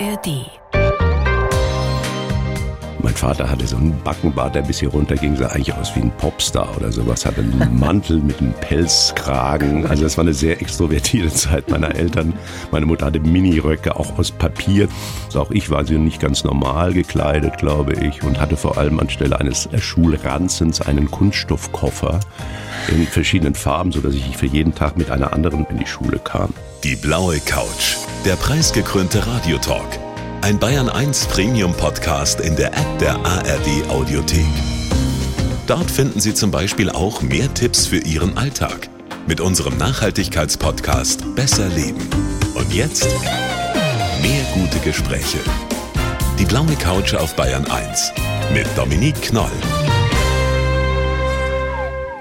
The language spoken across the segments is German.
ARD. Mein Vater hatte so einen Backenbart, der bis hier runterging, sah eigentlich aus wie ein Popstar oder sowas. Hatte einen Mantel mit einem Pelzkragen. Also das war eine sehr extrovertierte Zeit meiner Eltern. Meine Mutter hatte Miniröcke, auch aus Papier. Also auch ich war sie nicht ganz normal gekleidet, glaube ich. Und hatte vor allem anstelle eines Schulranzens einen Kunststoffkoffer in verschiedenen Farben, sodass ich für jeden Tag mit einer anderen in die Schule kam. Die blaue Couch, der preisgekrönte Radiotalk. Ein Bayern 1 Premium Podcast in der App der ARD Audiothek. Dort finden Sie zum Beispiel auch mehr Tipps für Ihren Alltag mit unserem Nachhaltigkeitspodcast Besser Leben. Und jetzt mehr gute Gespräche. Die blaue Couch auf Bayern 1 mit Dominique Knoll.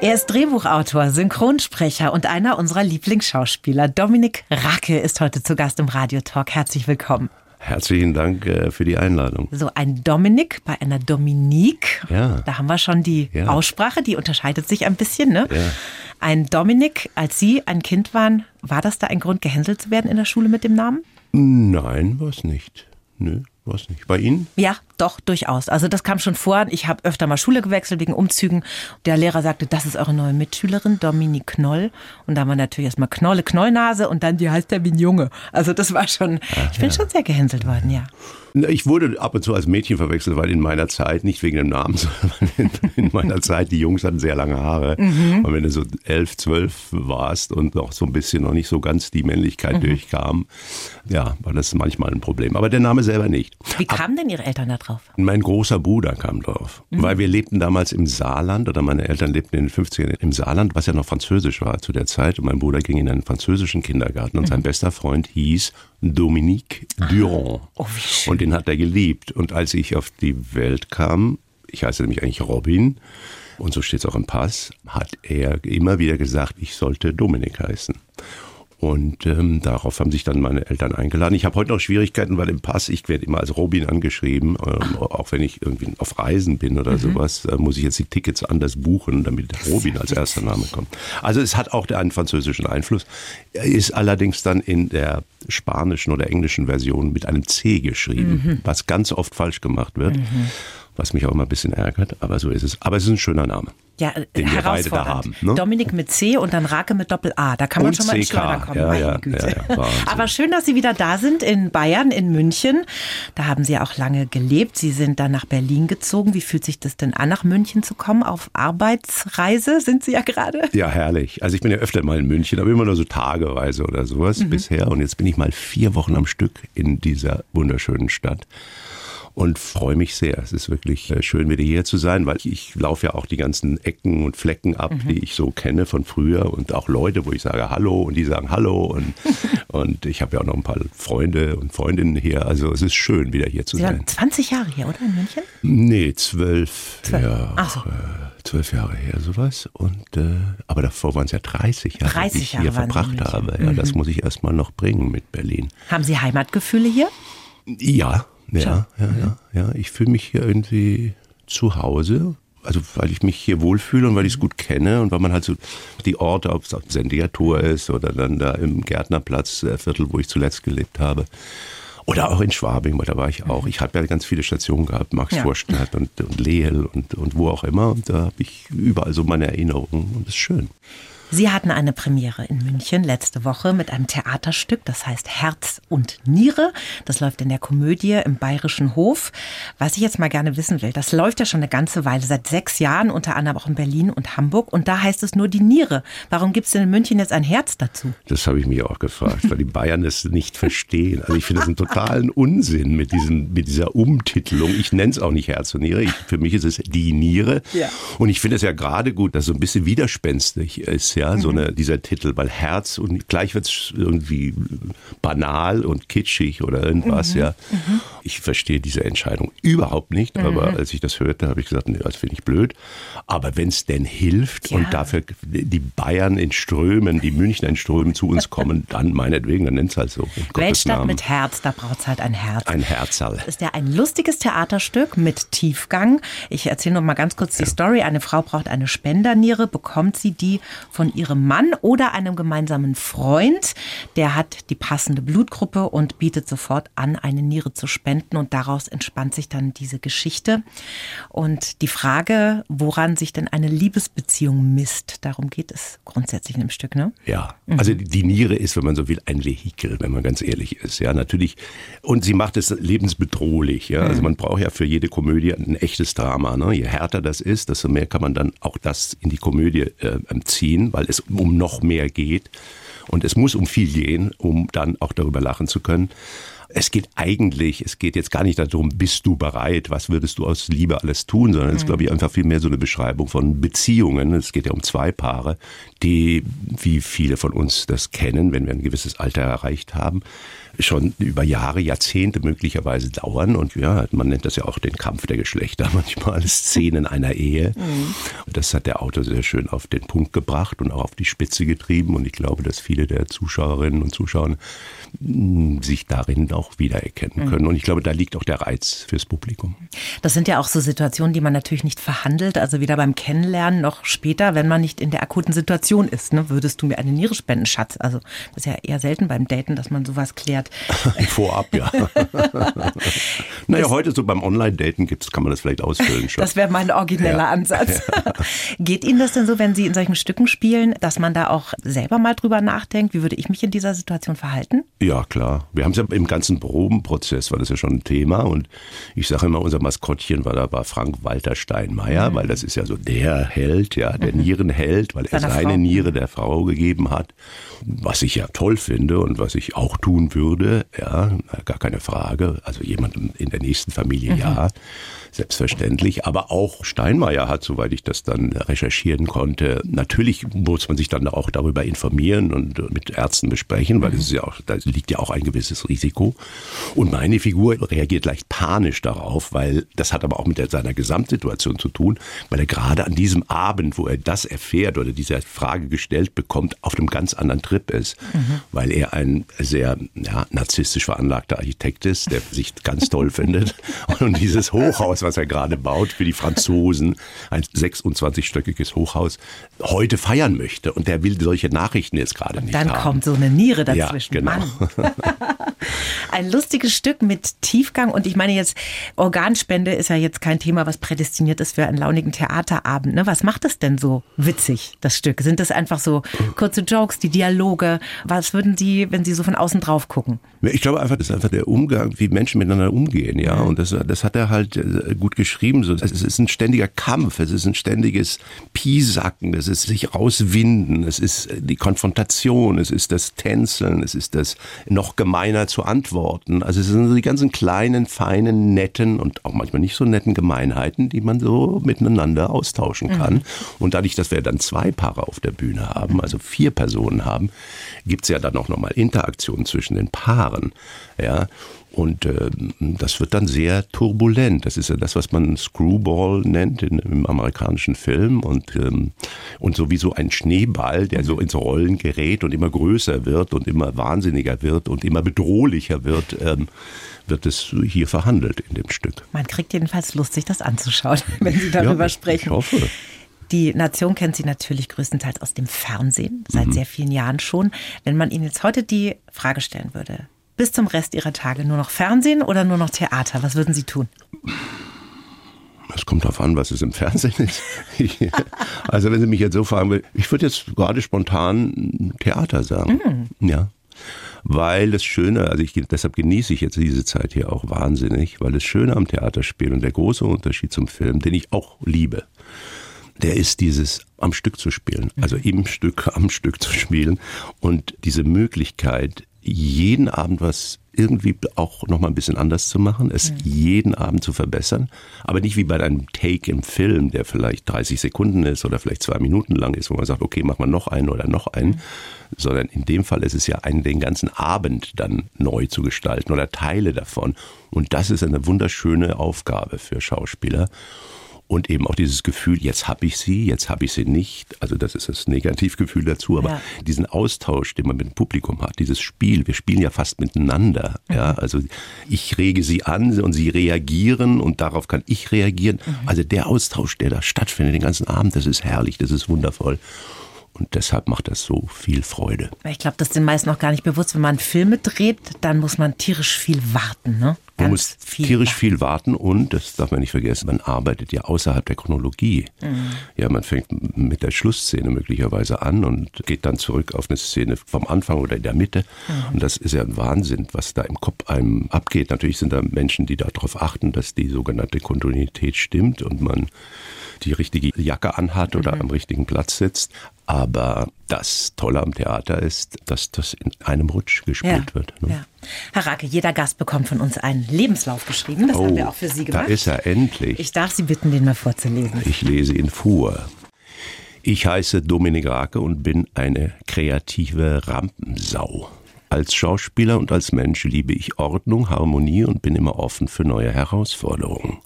Er ist Drehbuchautor, Synchronsprecher und einer unserer Lieblingsschauspieler. Dominik Racke ist heute zu Gast im Radiotalk. Herzlich willkommen. Herzlichen Dank äh, für die Einladung. So ein Dominik bei einer Dominique. Ja. Da haben wir schon die Ja. Aussprache, die unterscheidet sich ein bisschen. Ne? Ja. Ein Dominik, als Sie ein Kind waren, war das da ein Grund, gehänselt zu werden in der Schule mit dem Namen? Nein, war's nicht. Nö, war's nicht. Bei Ihnen? Ja, doch, durchaus. Also das kam schon vor. Ich habe öfter mal Schule gewechselt wegen Umzügen. Der Lehrer sagte, das ist eure neue Mitschülerin, Dominique Knoll. Und da war natürlich erstmal Knolle, Knollnase und dann, die heißt ja wie ein Junge. Also das war schon, ich bin schon sehr gehänselt worden, ja. Ich wurde ab und zu als Mädchen verwechselt, weil in meiner Zeit, nicht wegen dem Namen, sondern in, in meiner Zeit, die Jungs hatten sehr lange Haare. Und wenn du so elf, zwölf warst und noch so ein bisschen noch nicht so ganz die Männlichkeit durchkam, ja, war das manchmal ein Problem. Aber der Name selber nicht. Wie kamen denn Ihre Eltern da drauf? Mein großer Bruder kam drauf, weil wir lebten damals im Saarland oder meine Eltern lebten in den 50ern im Saarland, was ja noch französisch war zu der Zeit. Und mein Bruder ging in einen französischen Kindergarten und sein bester Freund hieß Dominique Durand. Oh. Und den hat er geliebt. Und als ich auf die Welt kam, ich heiße nämlich eigentlich Robin, und so steht es auch im Pass, hat er immer wieder gesagt, ich sollte Dominik heißen. Und ähm, darauf haben sich dann meine Eltern eingeladen. Ich habe heute noch Schwierigkeiten, weil im Pass, ich werde immer als Robin angeschrieben, ähm, auch wenn ich irgendwie auf Reisen bin oder sowas, äh, muss ich jetzt die Tickets anders buchen, damit Robin als erster Name kommt. Also es hat auch einen französischen Einfluss, ist allerdings dann in der spanischen oder englischen Version mit einem C geschrieben, was ganz oft falsch gemacht wird, was mich auch immer ein bisschen ärgert, aber so ist es. Aber es ist ein schöner Name. Ja, Den wir beide da haben, ne? Dominik mit C und dann Rake mit Doppel-A. Da kann man Und schon mal ins CK. Schleuder kommen. Ja, ja, Güte. ja. Aber schön, dass Sie wieder da sind in Bayern, in München. Da haben Sie auch lange gelebt. Sie sind dann nach Berlin gezogen. Wie fühlt sich das denn an, nach München zu kommen? Auf Arbeitsreise sind Sie ja gerade. Ja, herrlich. Also ich bin ja öfter mal in München, aber immer nur so tageweise oder sowas bisher. Und jetzt bin ich mal vier Wochen am Stück in dieser wunderschönen Stadt und freue mich sehr. Es ist wirklich äh, schön, wieder hier zu sein, weil ich, ich laufe ja auch die ganzen Ecken und Flecken ab, die ich so kenne von früher und auch Leute, wo ich sage Hallo und die sagen Hallo und, und ich habe ja auch noch ein paar Freunde und Freundinnen hier. Also es ist schön, wieder hier zu Sie sein. waren 20 Jahre hier, oder in München? Nee, zwölf, Zwölf. Ja, Ach so. äh, zwölf Jahre her sowas. Und äh, aber davor waren es ja 30 Jahre, 30 die ich Jahre hier verbracht habe. Ja, das muss ich erst mal noch bringen mit Berlin. Haben Sie Heimatgefühle hier? Ja, ja, ja, ja, ja. Ich fühle mich hier irgendwie zu Hause. Also weil ich mich hier wohlfühle und weil ich es gut kenne und weil man halt so die Orte, ob es auf Sendiger Tor ist oder dann da im Gärtnerplatz, äh, Viertel, wo ich zuletzt gelebt habe. Oder auch in Schwabing, weil da war ich auch. Ich habe ja ganz viele Stationen gehabt, Max Ja. Vorstadt und, und Lehel und, und wo auch immer. Und da habe ich überall so meine Erinnerungen und das ist schön. Sie hatten eine Premiere in München letzte Woche mit einem Theaterstück, das heißt Herz und Niere. Das läuft in der Komödie im Bayerischen Hof. Was ich jetzt mal gerne wissen will, das läuft ja schon eine ganze Weile, seit sechs Jahren, unter anderem auch in Berlin und Hamburg. Und da heißt es nur die Niere. Warum gibt es denn in München jetzt ein Herz dazu? Das habe ich mich auch gefragt, weil die Bayern das nicht verstehen. Also ich finde das einen totalen Unsinn mit, diesem, mit dieser Umtitelung. Ich nenne es auch nicht Herz und Niere. Ich, für mich ist es die Niere. Ja. Und ich finde es ja gerade gut, dass so ein bisschen widerspenstig ist, ja, so eine, dieser Titel, weil Herz und gleich wird es irgendwie banal und kitschig oder irgendwas, ja. Ich verstehe diese Entscheidung überhaupt nicht, aber als ich das hörte, habe ich gesagt, nee, das finde ich blöd. Aber wenn es denn hilft Ja. und dafür die Bayern in Strömen, die Münchner in Strömen zu uns kommen, dann meinetwegen, dann nennt es halt so. Weltstadt Namen. mit Herz, da braucht es halt ein Herz. Ein Herzal. ist ja ein lustiges Theaterstück mit Tiefgang. Ich erzähle noch mal ganz kurz die Story. Eine Frau braucht eine Spenderniere, bekommt sie die von von ihrem Mann oder einem gemeinsamen Freund. Der hat die passende Blutgruppe und bietet sofort an, eine Niere zu spenden. Und daraus entspannt sich dann diese Geschichte. Und die Frage, woran sich denn eine Liebesbeziehung misst, darum geht es grundsätzlich in dem Stück, ne? Ja, also die Niere ist, wenn man so will, ein Vehikel, wenn man ganz ehrlich ist. Ja, natürlich. Und sie macht es lebensbedrohlich. Ja, also man braucht ja für jede Komödie ein echtes Drama. Ne? Je härter das ist, desto mehr kann man dann auch das in die Komödie äh, ziehen, weil es um noch mehr geht. Und es muss um viel gehen, um dann auch darüber lachen zu können. Es geht eigentlich, es geht jetzt gar nicht darum, bist du bereit, was würdest du aus Liebe alles tun, sondern es ist, glaube ich, einfach viel mehr so eine Beschreibung von Beziehungen. Es geht ja um zwei Paare, die, wie viele von uns das kennen, wenn wir ein gewisses Alter erreicht haben, schon über Jahre, Jahrzehnte möglicherweise dauern. Und ja, man nennt das ja auch den Kampf der Geschlechter manchmal Szenen einer Ehe. Mhm. Das hat der Autor sehr schön auf den Punkt gebracht und auch auf die Spitze getrieben. Und ich glaube, dass viele der Zuschauerinnen und Zuschauer sich darin auch wiedererkennen mhm. können. Und ich glaube, da liegt auch der Reiz fürs Publikum. Das sind ja auch so Situationen, die man natürlich nicht verhandelt, also weder beim Kennenlernen noch später, wenn man nicht in der akuten Situation ist. Ne? Würdest du mir eine Niere spenden, Schatz? Also das ist ja eher selten beim Daten, dass man sowas klärt. Vorab, ja. naja, heute so beim Online-Daten kann man das vielleicht ausfüllen schon. Das wäre mein origineller ja. Ansatz. Geht Ihnen das denn so, wenn Sie in solchen Stücken spielen, dass man da auch selber mal drüber nachdenkt, wie würde ich mich in dieser Situation verhalten? Ja, klar. Wir haben es ja im ganzen Probenprozess, war das ja schon ein Thema. Und ich sage immer, unser Maskottchen war da war Frank Walter Steinmeier, mhm. weil das ist ja so der Held, ja, der mhm. Nierenheld, weil er seine Frau. Niere der Frau gegeben hat. Was ich ja toll finde und was ich auch tun würde würde, ja, gar keine Frage. Also jemandem in der nächsten Familie, mhm. ja, selbstverständlich. Aber auch Steinmeier hat, soweit ich das dann recherchieren konnte, natürlich muss man sich dann auch darüber informieren und mit Ärzten besprechen, weil mhm. es ja auch, da liegt ja auch ein gewisses Risiko. Und meine Figur reagiert leicht panisch darauf, weil das hat aber auch mit seiner Gesamtsituation zu tun, weil er gerade an diesem Abend, wo er das erfährt oder diese Frage gestellt bekommt, auf einem ganz anderen Trip ist, mhm. weil er ein sehr ja, narzisstisch veranlagter Architekt ist, der sich ganz toll findet. Und dieses Hochhaus, was er gerade baut für die Franzosen, ein 26-stöckiges Hochhaus, heute feiern möchte. Und der will solche Nachrichten jetzt gerade nicht Dann haben. kommt so eine Niere dazwischen. Ja, genau. Mann. ein lustiges Stück mit Tiefgang. Und ich meine jetzt, Organspende ist ja jetzt kein Thema, was prädestiniert ist für einen launigen Theaterabend. Ne? Was macht es denn so witzig, das Stück? Sind das einfach so kurze Jokes, die Dialoge? Was würden Sie, wenn Sie so von außen drauf gucken? Ich glaube einfach, das ist einfach der Umgang, wie Menschen miteinander umgehen, ja. Und das, das hat er halt gut geschrieben. So, es ist ein ständiger Kampf, es ist ein ständiges Piesacken, es ist sich rauswinden, es ist die Konfrontation, es ist das Tänzeln, es ist das noch gemeiner zu antworten. Also es sind so die ganzen kleinen, feinen, netten und auch manchmal nicht so netten Gemeinheiten, die man so miteinander austauschen kann. Mhm. Und dadurch, dass wir dann zwei Paare auf der Bühne haben, also vier Personen haben, gibt es ja dann auch nochmal Interaktionen zwischen den Paaren. Ja, und äh, das wird dann sehr turbulent. Das ist ja das, was man Screwball nennt in, im amerikanischen Film. Und, ähm, und sowieso ein Schneeball, der so ins Rollen gerät und immer größer wird und immer wahnsinniger wird und immer bedrohlicher wird, ähm, wird es hier verhandelt in dem Stück. Man kriegt jedenfalls Lust, sich das anzuschauen, wenn Sie darüber ja, sprechen. Ich hoffe. Die Nation kennt sie natürlich größtenteils aus dem Fernsehen, seit mhm. sehr vielen Jahren schon. Wenn man Ihnen jetzt heute die Frage stellen würde, bis zum Rest Ihrer Tage nur noch Fernsehen oder nur noch Theater? Was würden Sie tun? Es kommt darauf an, was es im Fernsehen ist. also wenn Sie mich jetzt so fragen, ich würde jetzt gerade spontan Theater sagen. Mhm. Ja. Weil das Schöne, also ich, deshalb genieße ich jetzt diese Zeit hier auch wahnsinnig, weil das Schöne am Theaterspiel und der große Unterschied zum Film, den ich auch liebe, der ist dieses am Stück zu spielen, also im Stück, am Stück zu spielen und diese Möglichkeit, jeden Abend was irgendwie auch noch mal ein bisschen anders zu machen, es mhm. jeden Abend zu verbessern, aber nicht wie bei einem Take im Film, der vielleicht 30 Sekunden ist oder vielleicht zwei Minuten lang ist, wo man sagt, okay, mach mal noch einen oder noch einen, mhm. sondern in dem Fall ist es ja einen, den ganzen Abend dann neu zu gestalten oder Teile davon. Und das ist eine wunderschöne Aufgabe für Schauspieler und eben auch dieses Gefühl, jetzt habe ich sie, jetzt habe ich sie nicht. Also das ist das Negativgefühl dazu, aber ja. diesen Austausch, den man mit dem Publikum hat, dieses Spiel, wir spielen ja fast miteinander. Mhm. Ja, also ich rege sie an und sie reagieren und darauf kann ich reagieren. Mhm. Also der Austausch, der da stattfindet den ganzen Abend, das ist herrlich, das ist wundervoll. Und deshalb macht das so viel Freude. Ich glaube, das ist den meisten noch gar nicht bewusst. Wenn man Filme dreht, dann muss man tierisch viel warten. Ne? Man muss viel tierisch warten. viel warten und, das darf man nicht vergessen, man arbeitet ja außerhalb der Chronologie. Mhm. Ja, man fängt mit der Schlussszene möglicherweise an und geht dann zurück auf eine Szene vom Anfang oder in der Mitte. Mhm. Und das ist ja ein Wahnsinn, was da im Kopf einem abgeht. Natürlich sind da Menschen, die darauf achten, dass die sogenannte Kontinuität stimmt und man die richtige Jacke anhat oder mhm. am richtigen Platz sitzt. Aber das Tolle am Theater ist, dass das in einem Rutsch gespielt ja, wird. Ne? Ja. Herr Rake, jeder Gast bekommt von uns einen Lebenslauf geschrieben. Das oh, haben wir auch für Sie gemacht. Da ist er endlich. Ich darf Sie bitten, den mal vorzulesen. Ich lese ihn vor. Ich heiße Dominik Rake und bin eine kreative Rampensau. Als Schauspieler und als Mensch liebe ich Ordnung, Harmonie und bin immer offen für neue Herausforderungen.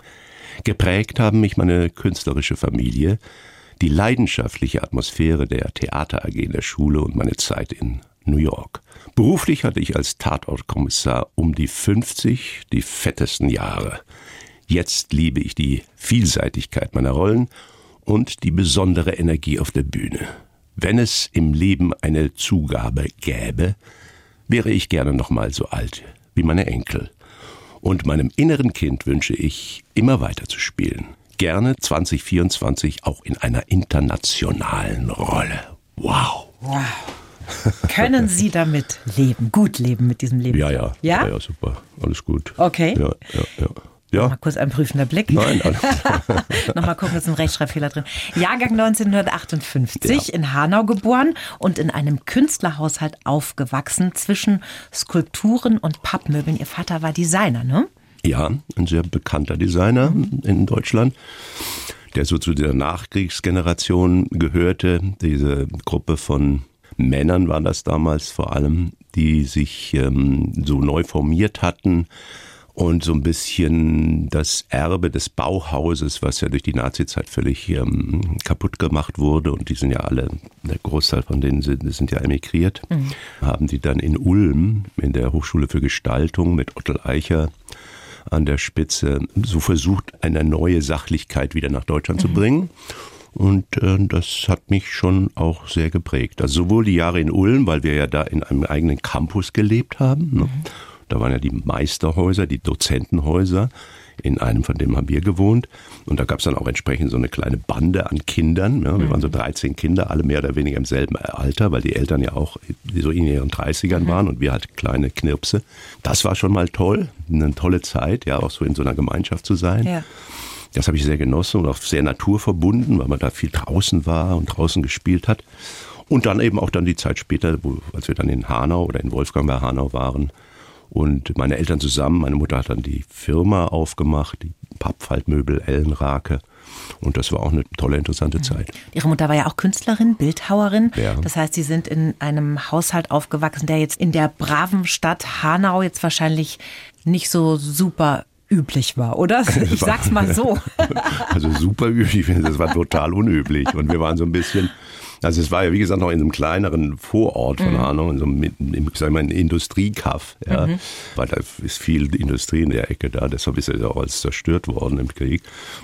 Geprägt haben mich meine künstlerische Familie, die leidenschaftliche Atmosphäre der Theater AG in der Schule und meine Zeit in New York. Beruflich hatte ich als Tatortkommissar um die 50 die fettesten Jahre. Jetzt liebe ich die Vielseitigkeit meiner Rollen und die besondere Energie auf der Bühne. Wenn es im Leben eine Zugabe gäbe, wäre ich gerne noch mal so alt wie meine Enkel. Und meinem inneren Kind wünsche ich, immer weiter zu spielen. Gerne 2024 auch in einer internationalen Rolle. Wow. Wow. Können Sie damit leben, gut leben mit diesem Leben? Ja, ja. Ja, ja, super. Alles gut. Okay. Ja, ja, ja. Ja. Mal kurz ein prüfender Blick. Nein. Nochmal gucken, ist ein Rechtschreibfehler drin. Jahrgang 1958, ja. in Hanau geboren und in einem Künstlerhaushalt aufgewachsen zwischen Skulpturen und Pappmöbeln. Ihr Vater war Designer, ne? Ja, ein sehr bekannter Designer in Deutschland, der so zu der Nachkriegsgeneration gehörte. Diese Gruppe von Männern war das damals vor allem, die sich ähm, so neu formiert hatten und so ein bisschen das Erbe des Bauhauses, was ja durch die Nazizeit völlig ähm, kaputt gemacht wurde und die sind ja alle, der Großteil von denen sind, sind ja emigriert, mhm. haben die dann in Ulm in der Hochschule für Gestaltung mit Otto Eicher an der Spitze so versucht, eine neue Sachlichkeit wieder nach Deutschland mhm. zu bringen. Und äh, das hat mich schon auch sehr geprägt. Also sowohl die Jahre in Ulm, weil wir ja da in einem eigenen Campus gelebt haben. Ne? Mhm da waren ja die Meisterhäuser, die Dozentenhäuser. In einem von denen haben wir gewohnt. Und da gab es dann auch entsprechend so eine kleine Bande an Kindern. Ja, wir waren so 13 Kinder, alle mehr oder weniger im selben Alter, weil die Eltern ja auch so in ihren 30ern mhm. waren und wir halt kleine Knirpse. Das war schon mal toll, eine tolle Zeit, ja, auch so in so einer Gemeinschaft zu sein. Ja. Das habe ich sehr genossen und auch sehr naturverbunden, weil man da viel draußen war und draußen gespielt hat. Und dann eben auch dann die Zeit später, wo, als wir dann in Hanau oder in Wolfgang bei Hanau waren, und meine Eltern zusammen, meine Mutter hat dann die Firma aufgemacht, die Pappfaltmöbel Ellenrake. Und das war auch eine tolle, interessante mhm. Zeit. Ihre Mutter war ja auch Künstlerin, Bildhauerin. Ja. Das heißt, Sie sind in einem Haushalt aufgewachsen, der jetzt in der braven Stadt Hanau jetzt wahrscheinlich nicht so super üblich war, oder? Ich sag's mal so. Also super üblich, das war total unüblich. Und wir waren so ein bisschen also es war ja wie gesagt noch in einem kleineren Vorort von mhm. Hanau, in so einem, ich sag mal, Industriekaff, ja, mhm. weil da ist viel Industrie in der Ecke da, deshalb ist es auch alles zerstört worden im Krieg.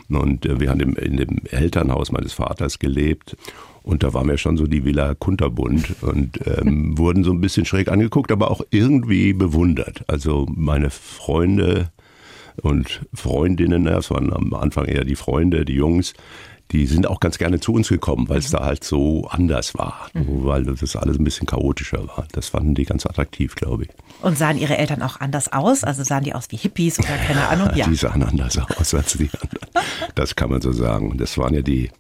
Und äh, wir haben in dem Elternhaus meines Vaters gelebt und da waren wir schon so die Villa Kunterbund und ähm, wurden so ein bisschen schräg angeguckt, aber auch irgendwie bewundert. Also meine Freunde und Freundinnen, das waren am Anfang eher die Freunde, die Jungs, die sind auch ganz gerne zu uns gekommen, weil es da halt so anders war, mhm. weil das alles ein bisschen chaotischer war. Das fanden die ganz attraktiv, glaube ich. Und sahen ihre Eltern auch anders aus? Also sahen die aus wie Hippies oder keine Ahnung? Ja. Die sahen anders aus als die anderen. Das kann man so sagen. Und das waren ja die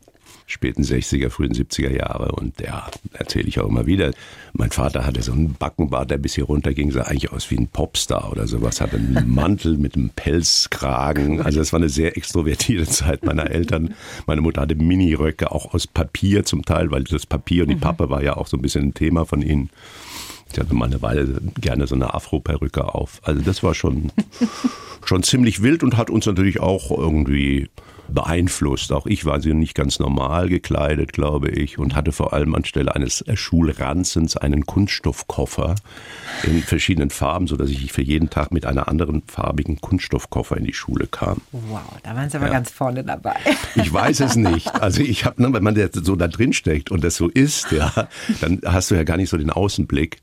späten 60er, frühen 70er Jahre. Und ja, erzähle ich auch immer wieder. Mein Vater hatte so einen Backenbart, der bis hier runter ging, sah eigentlich aus wie ein Popstar oder sowas. Hatte einen Mantel mit einem Pelzkragen. Also es war eine sehr extrovertierte Zeit meiner Eltern. Meine Mutter hatte Miniröcke, auch aus Papier zum Teil, weil das Papier und die mhm. Pappe war ja auch so ein bisschen ein Thema von ihnen. Ich hatte mal eine Weile gerne so eine Afro-Perücke auf. Also das war schon schon ziemlich wild und hat uns natürlich auch irgendwie beeinflusst. Auch ich war sie nicht ganz normal gekleidet, glaube ich, und hatte vor allem anstelle eines Schulranzens einen Kunststoffkoffer in verschiedenen Farben, sodass ich für jeden Tag mit einer anderen farbigen Kunststoffkoffer in die Schule kam. Wow, da waren Sie aber ja. ganz vorne dabei. Ich weiß es nicht. Also ich habe, ne, wenn man so da drin steckt und das so ist, ja, dann hast du ja gar nicht so den Außenblick.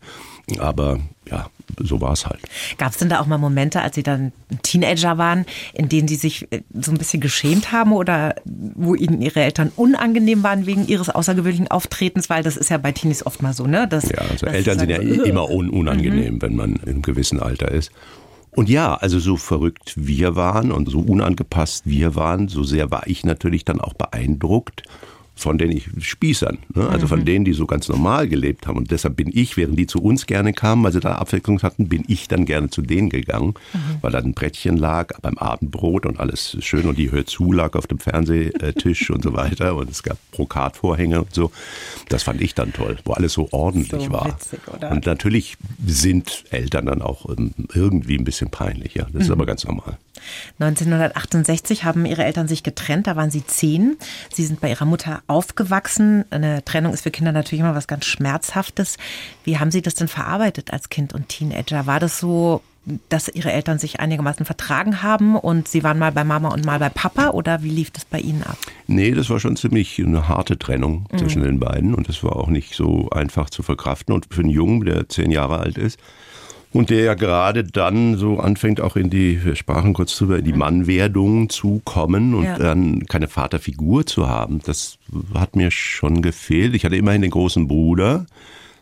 Aber ja, so war es halt. Gab es denn da auch mal Momente, als Sie dann Teenager waren, in denen Sie sich äh, so ein bisschen geschämt haben oder wo Ihnen Ihre Eltern unangenehm waren wegen Ihres außergewöhnlichen Auftretens? Weil das ist ja bei Teenies oft mal so, ne? Das, ja, also Eltern sind ja immer un unangenehm, mhm. wenn man in einem gewissen Alter ist. Und ja, also so verrückt wir waren und so unangepasst wir waren, so sehr war ich natürlich dann auch beeindruckt von den Spießern, ne? also mhm. von denen, die so ganz normal gelebt haben. Und deshalb bin ich, während die zu uns gerne kamen, weil sie da Abwechslung hatten, bin ich dann gerne zu denen gegangen, mhm. weil da ein Brettchen lag beim Abendbrot und alles schön und die Hör zu lag auf dem Fernsehtisch und so weiter und es gab Brokatvorhänge und so. Das fand ich dann toll, wo alles so ordentlich so war. Witzig, und natürlich sind Eltern dann auch ähm, irgendwie ein bisschen peinlich, ja. Das mhm. ist aber ganz normal. 1968 haben ihre Eltern sich getrennt, da waren sie zehn. Sie sind bei ihrer Mutter aufgewachsen. Eine Trennung ist für Kinder natürlich immer was ganz Schmerzhaftes. Wie haben Sie das denn verarbeitet als Kind und Teenager? War das so, dass Ihre Eltern sich einigermaßen vertragen haben und Sie waren mal bei Mama und mal bei Papa oder wie lief das bei Ihnen ab? Nee, das war schon ziemlich eine harte Trennung mhm. zwischen den beiden und das war auch nicht so einfach zu verkraften. Und für einen Jungen, der zehn Jahre alt ist, und der ja gerade dann so anfängt, auch in die, wir sprachen kurz drüber, in die Mannwerdung zu kommen und ja. dann keine Vaterfigur zu haben, das hat mir schon gefehlt. Ich hatte immerhin den großen Bruder,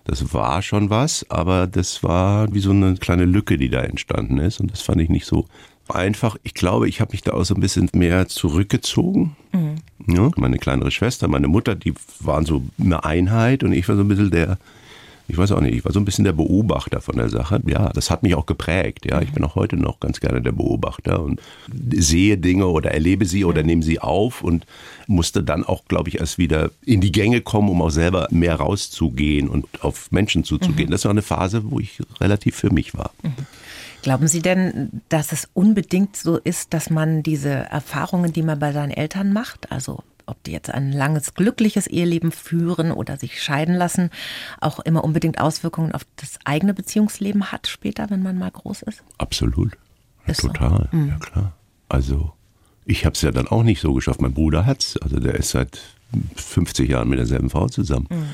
das war schon was, aber das war wie so eine kleine Lücke, die da entstanden ist und das fand ich nicht so einfach. Ich glaube, ich habe mich da auch so ein bisschen mehr zurückgezogen. Mhm. Ja, meine kleinere Schwester, meine Mutter, die waren so eine Einheit und ich war so ein bisschen der ich weiß auch nicht, ich war so ein bisschen der Beobachter von der Sache. Ja, das hat mich auch geprägt. Ja, ich bin auch heute noch ganz gerne der Beobachter und sehe Dinge oder erlebe sie oder nehme sie auf und musste dann auch, glaube ich, erst wieder in die Gänge kommen, um auch selber mehr rauszugehen und auf Menschen zuzugehen. Mhm. Das war eine Phase, wo ich relativ für mich war. Mhm. Glauben Sie denn, dass es unbedingt so ist, dass man diese Erfahrungen, die man bei seinen Eltern macht, also ob die jetzt ein langes, glückliches Eheleben führen oder sich scheiden lassen, auch immer unbedingt Auswirkungen auf das eigene Beziehungsleben hat später, wenn man mal groß ist? Absolut. Ist Total. So. Mhm. Ja, klar. Also, ich habe es ja dann auch nicht so geschafft. Mein Bruder hat es. Also, der ist seit 50 Jahren mit derselben Frau zusammen. Mhm.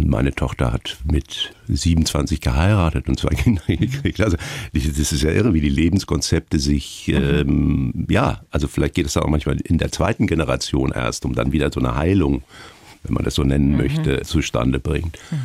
Und meine Tochter hat mit 27 geheiratet und zwei Kinder gekriegt. Also das ist ja irre, wie die Lebenskonzepte sich, mhm. ähm, ja, also vielleicht geht es auch manchmal in der zweiten Generation erst, um dann wieder so eine Heilung, wenn man das so nennen mhm. möchte, zustande bringt. Mhm.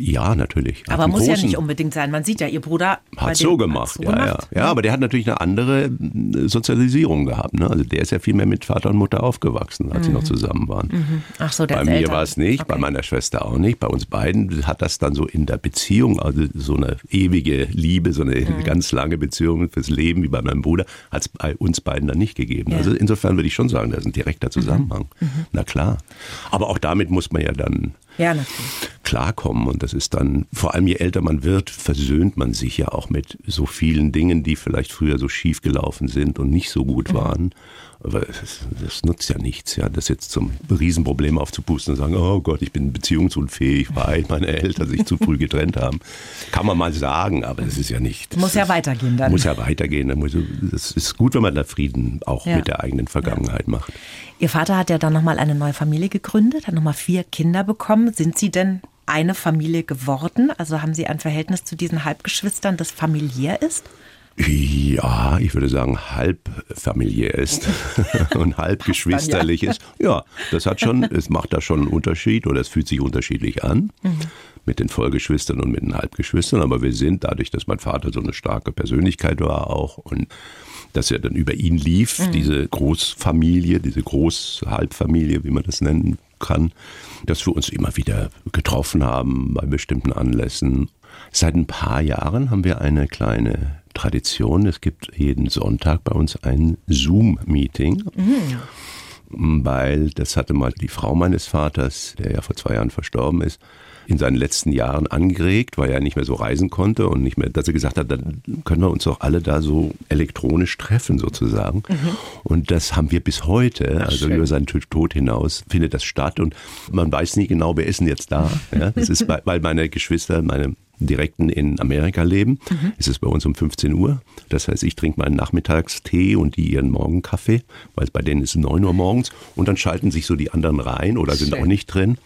Ja, natürlich. Aber muss ja nicht unbedingt sein. Man sieht ja, ihr Bruder hat so gemacht. So ja, gemacht. Ja. ja, aber der hat natürlich eine andere äh, Sozialisierung gehabt. Ne? Also der ist ja viel mehr mit Vater und Mutter aufgewachsen, als mhm. sie noch zusammen waren. Mhm. Ach so, der Bei mir war es nicht, okay. bei meiner Schwester auch nicht. Bei uns beiden hat das dann so in der Beziehung, also so eine ewige Liebe, so eine mhm. ganz lange Beziehung fürs Leben wie bei meinem Bruder, hat es bei uns beiden dann nicht gegeben. Ja. Also insofern würde ich schon sagen, da ist ein direkter mhm. Zusammenhang. Mhm. Na klar. Aber auch damit muss man ja dann ja, klarkommen. Und das ist dann, vor allem je älter man wird, versöhnt man sich ja auch mit so vielen Dingen, die vielleicht früher so schief gelaufen sind und nicht so gut mhm. waren. Aber das, das, nutzt ja nichts, ja, das jetzt zum Riesenproblem aufzupusten und sagen, oh Gott, ich bin beziehungsunfähig, weil meine Eltern sich zu früh getrennt haben. Kann man mal sagen, aber das ist ja nicht. Muss ja weitergehen dann. Muss ja weitergehen. Es ist gut, wenn man da Frieden auch ja. mit der eigenen Vergangenheit ja. macht. Ihr Vater hat ja dann nochmal eine neue Familie gegründet, hat nochmal vier Kinder bekommen. Sind Sie denn eine Familie geworden? Also haben Sie ein Verhältnis zu diesen Halbgeschwistern, das familiär ist? Ja, ich würde sagen, halb familiär ist und halb geschwisterlich ist. Ja, das hat schon, es macht da schon einen Unterschied oder es fühlt sich unterschiedlich an. Mhm. Mit den Vollgeschwistern und mit den Halbgeschwistern, aber wir sind dadurch, dass mein Vater so eine starke Persönlichkeit war auch und dass er dann über ihn lief, mhm. diese Großfamilie, diese Großhalbfamilie, wie man das nennen kann, dass wir uns immer wieder getroffen haben bei bestimmten Anlässen. Seit ein paar Jahren haben wir eine kleine Tradition. Es gibt jeden Sonntag bei uns ein Zoom-Meeting. Mhm. weil das hatte mal die Frau meines Vaters, der ja vor zwei Jahren verstorben ist, in seinen letzten Jahren angeregt, weil er nicht mehr so reisen konnte und nicht mehr, dass er gesagt hat, dann können wir uns doch alle da so elektronisch treffen sozusagen. Mhm. Und das haben wir bis heute, Ach, also schön. über seinen Tod hinaus findet das statt und man weiß nie genau, wer ist denn jetzt da. Ja, das ist, weil meine Geschwister, meine Direkten in Amerika leben, mhm. ist es bei uns um 15 Uhr. Das heißt, ich trinke meinen Nachmittagstee und die ihren Morgenkaffee, weil bei denen ist es 9 Uhr morgens. Und dann schalten sich so die anderen rein oder sind Schön. auch nicht drin.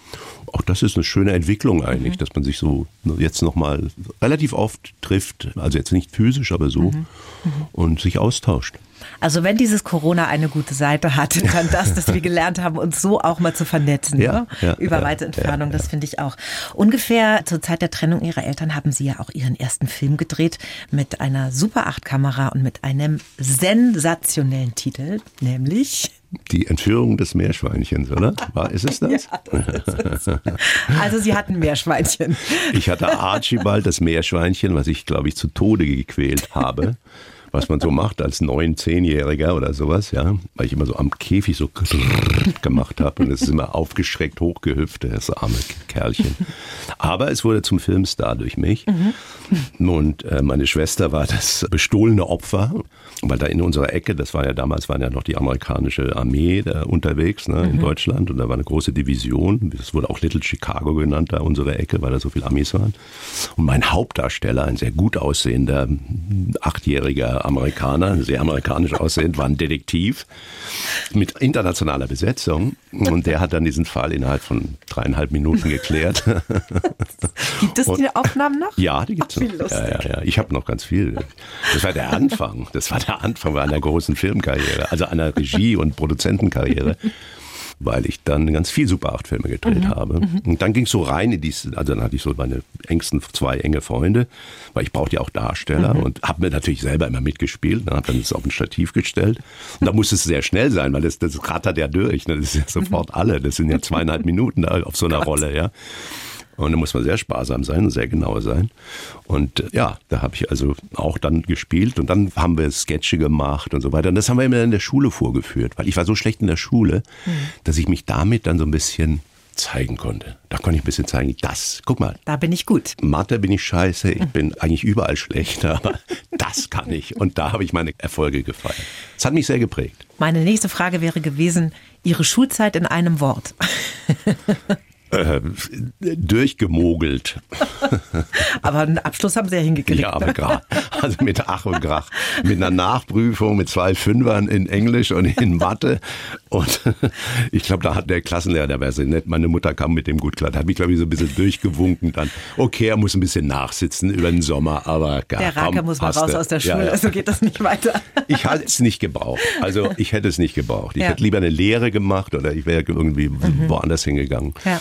Auch das ist eine schöne Entwicklung eigentlich, mhm. dass man sich so jetzt nochmal relativ oft trifft. Also jetzt nicht physisch, aber so. Mhm. mhm. Und sich austauscht. Also wenn dieses Corona eine gute Seite hat, dann das, dass wir gelernt haben, uns so auch mal zu vernetzen ja, ne? ja, über ja, weite Entfernung. Das finde ich auch. Ungefähr zur Zeit der Trennung ihrer Eltern haben sie ja auch ihren ersten Film gedreht mit einer Super 8 Kamera und mit einem sensationellen Titel, nämlich die Entführung des Meerschweinchens, oder? War, ist es das? Ja, das ist also Sie hatten Meerschweinchen. Ich hatte Archibald, das Meerschweinchen, was ich, glaube ich, zu Tode gequält habe was man so macht als neun, zehnjähriger oder sowas, ja, weil ich immer so am Käfig so gemacht habe und es ist immer aufgeschreckt hochgehüpft, das arme Kerlchen. Aber es wurde zum Filmstar durch mich mhm. und äh, meine Schwester war das bestohlene Opfer, weil da in unserer Ecke, das war ja damals, war ja noch die amerikanische Armee da unterwegs ne, in mhm. Deutschland und da war eine große Division, das wurde auch Little Chicago genannt, da unsere Ecke, weil da so viele Amis waren. Und mein Hauptdarsteller, ein sehr gut aussehender, achtjähriger Amerikaner, sehr amerikanisch aussehend, war ein Detektiv mit internationaler Besetzung. Und der hat dann diesen Fall innerhalb von dreieinhalb Minuten geklärt. Gibt es die Aufnahmen noch? Ja, die gibt es noch. Ja, ja, ja. Ich habe noch ganz viel. Das war der Anfang. Das war der Anfang einer großen Filmkarriere, also einer Regie- und Produzentenkarriere weil ich dann ganz viel Super 8 Filme gedreht mhm. habe. Mhm. Und dann ging es so rein in diese, also dann hatte ich so meine engsten zwei enge Freunde, weil ich brauchte ja auch Darsteller mhm. und habe mir natürlich selber immer mitgespielt, ne, habe dann das auf ein Stativ gestellt und da musste es sehr schnell sein, weil das, das rattert ja durch, ne, das ist ja sofort mhm. alle, das sind ja zweieinhalb Minuten auf so einer. Rolle, ja. Und da muss man sehr sparsam sein und sehr genau sein. Und äh, ja, da habe ich also auch dann gespielt und dann haben wir Sketche gemacht und so weiter. Und das haben wir immer in der Schule vorgeführt, weil ich war so schlecht in der Schule, mhm. dass ich mich damit dann so ein bisschen zeigen konnte. Da konnte ich ein bisschen zeigen, das, guck mal. Da bin ich gut. Mathe bin ich scheiße, ich bin eigentlich überall schlecht, aber das kann ich. Und da habe ich meine Erfolge gefeiert. Das hat mich sehr geprägt. Meine nächste Frage wäre gewesen, Ihre Schulzeit in einem Wort. äh, durchgemogelt. aber einen Abschluss haben Sie ja hingekriegt. Ja, aber gerade. Also mit Ach und Krach. Mit einer Nachprüfung mit zwei Fünfern in Englisch und in Mathe. Und ich glaube, da hat der Klassenlehrer, der wäre sehr nett, meine Mutter kam mit dem gut klar. Hat mich, glaube ich, so ein bisschen durchgewunken. Dann, okay, er muss ein bisschen nachsitzen über den Sommer, aber gar Der Raker muss mal raus aus der Schule, ja, ja. also geht das nicht weiter. Ich hätte es nicht gebraucht. Also ich hätte es nicht gebraucht. Ich ja. hätte lieber eine Lehre gemacht oder ich wäre irgendwie mhm. woanders hingegangen. Ja.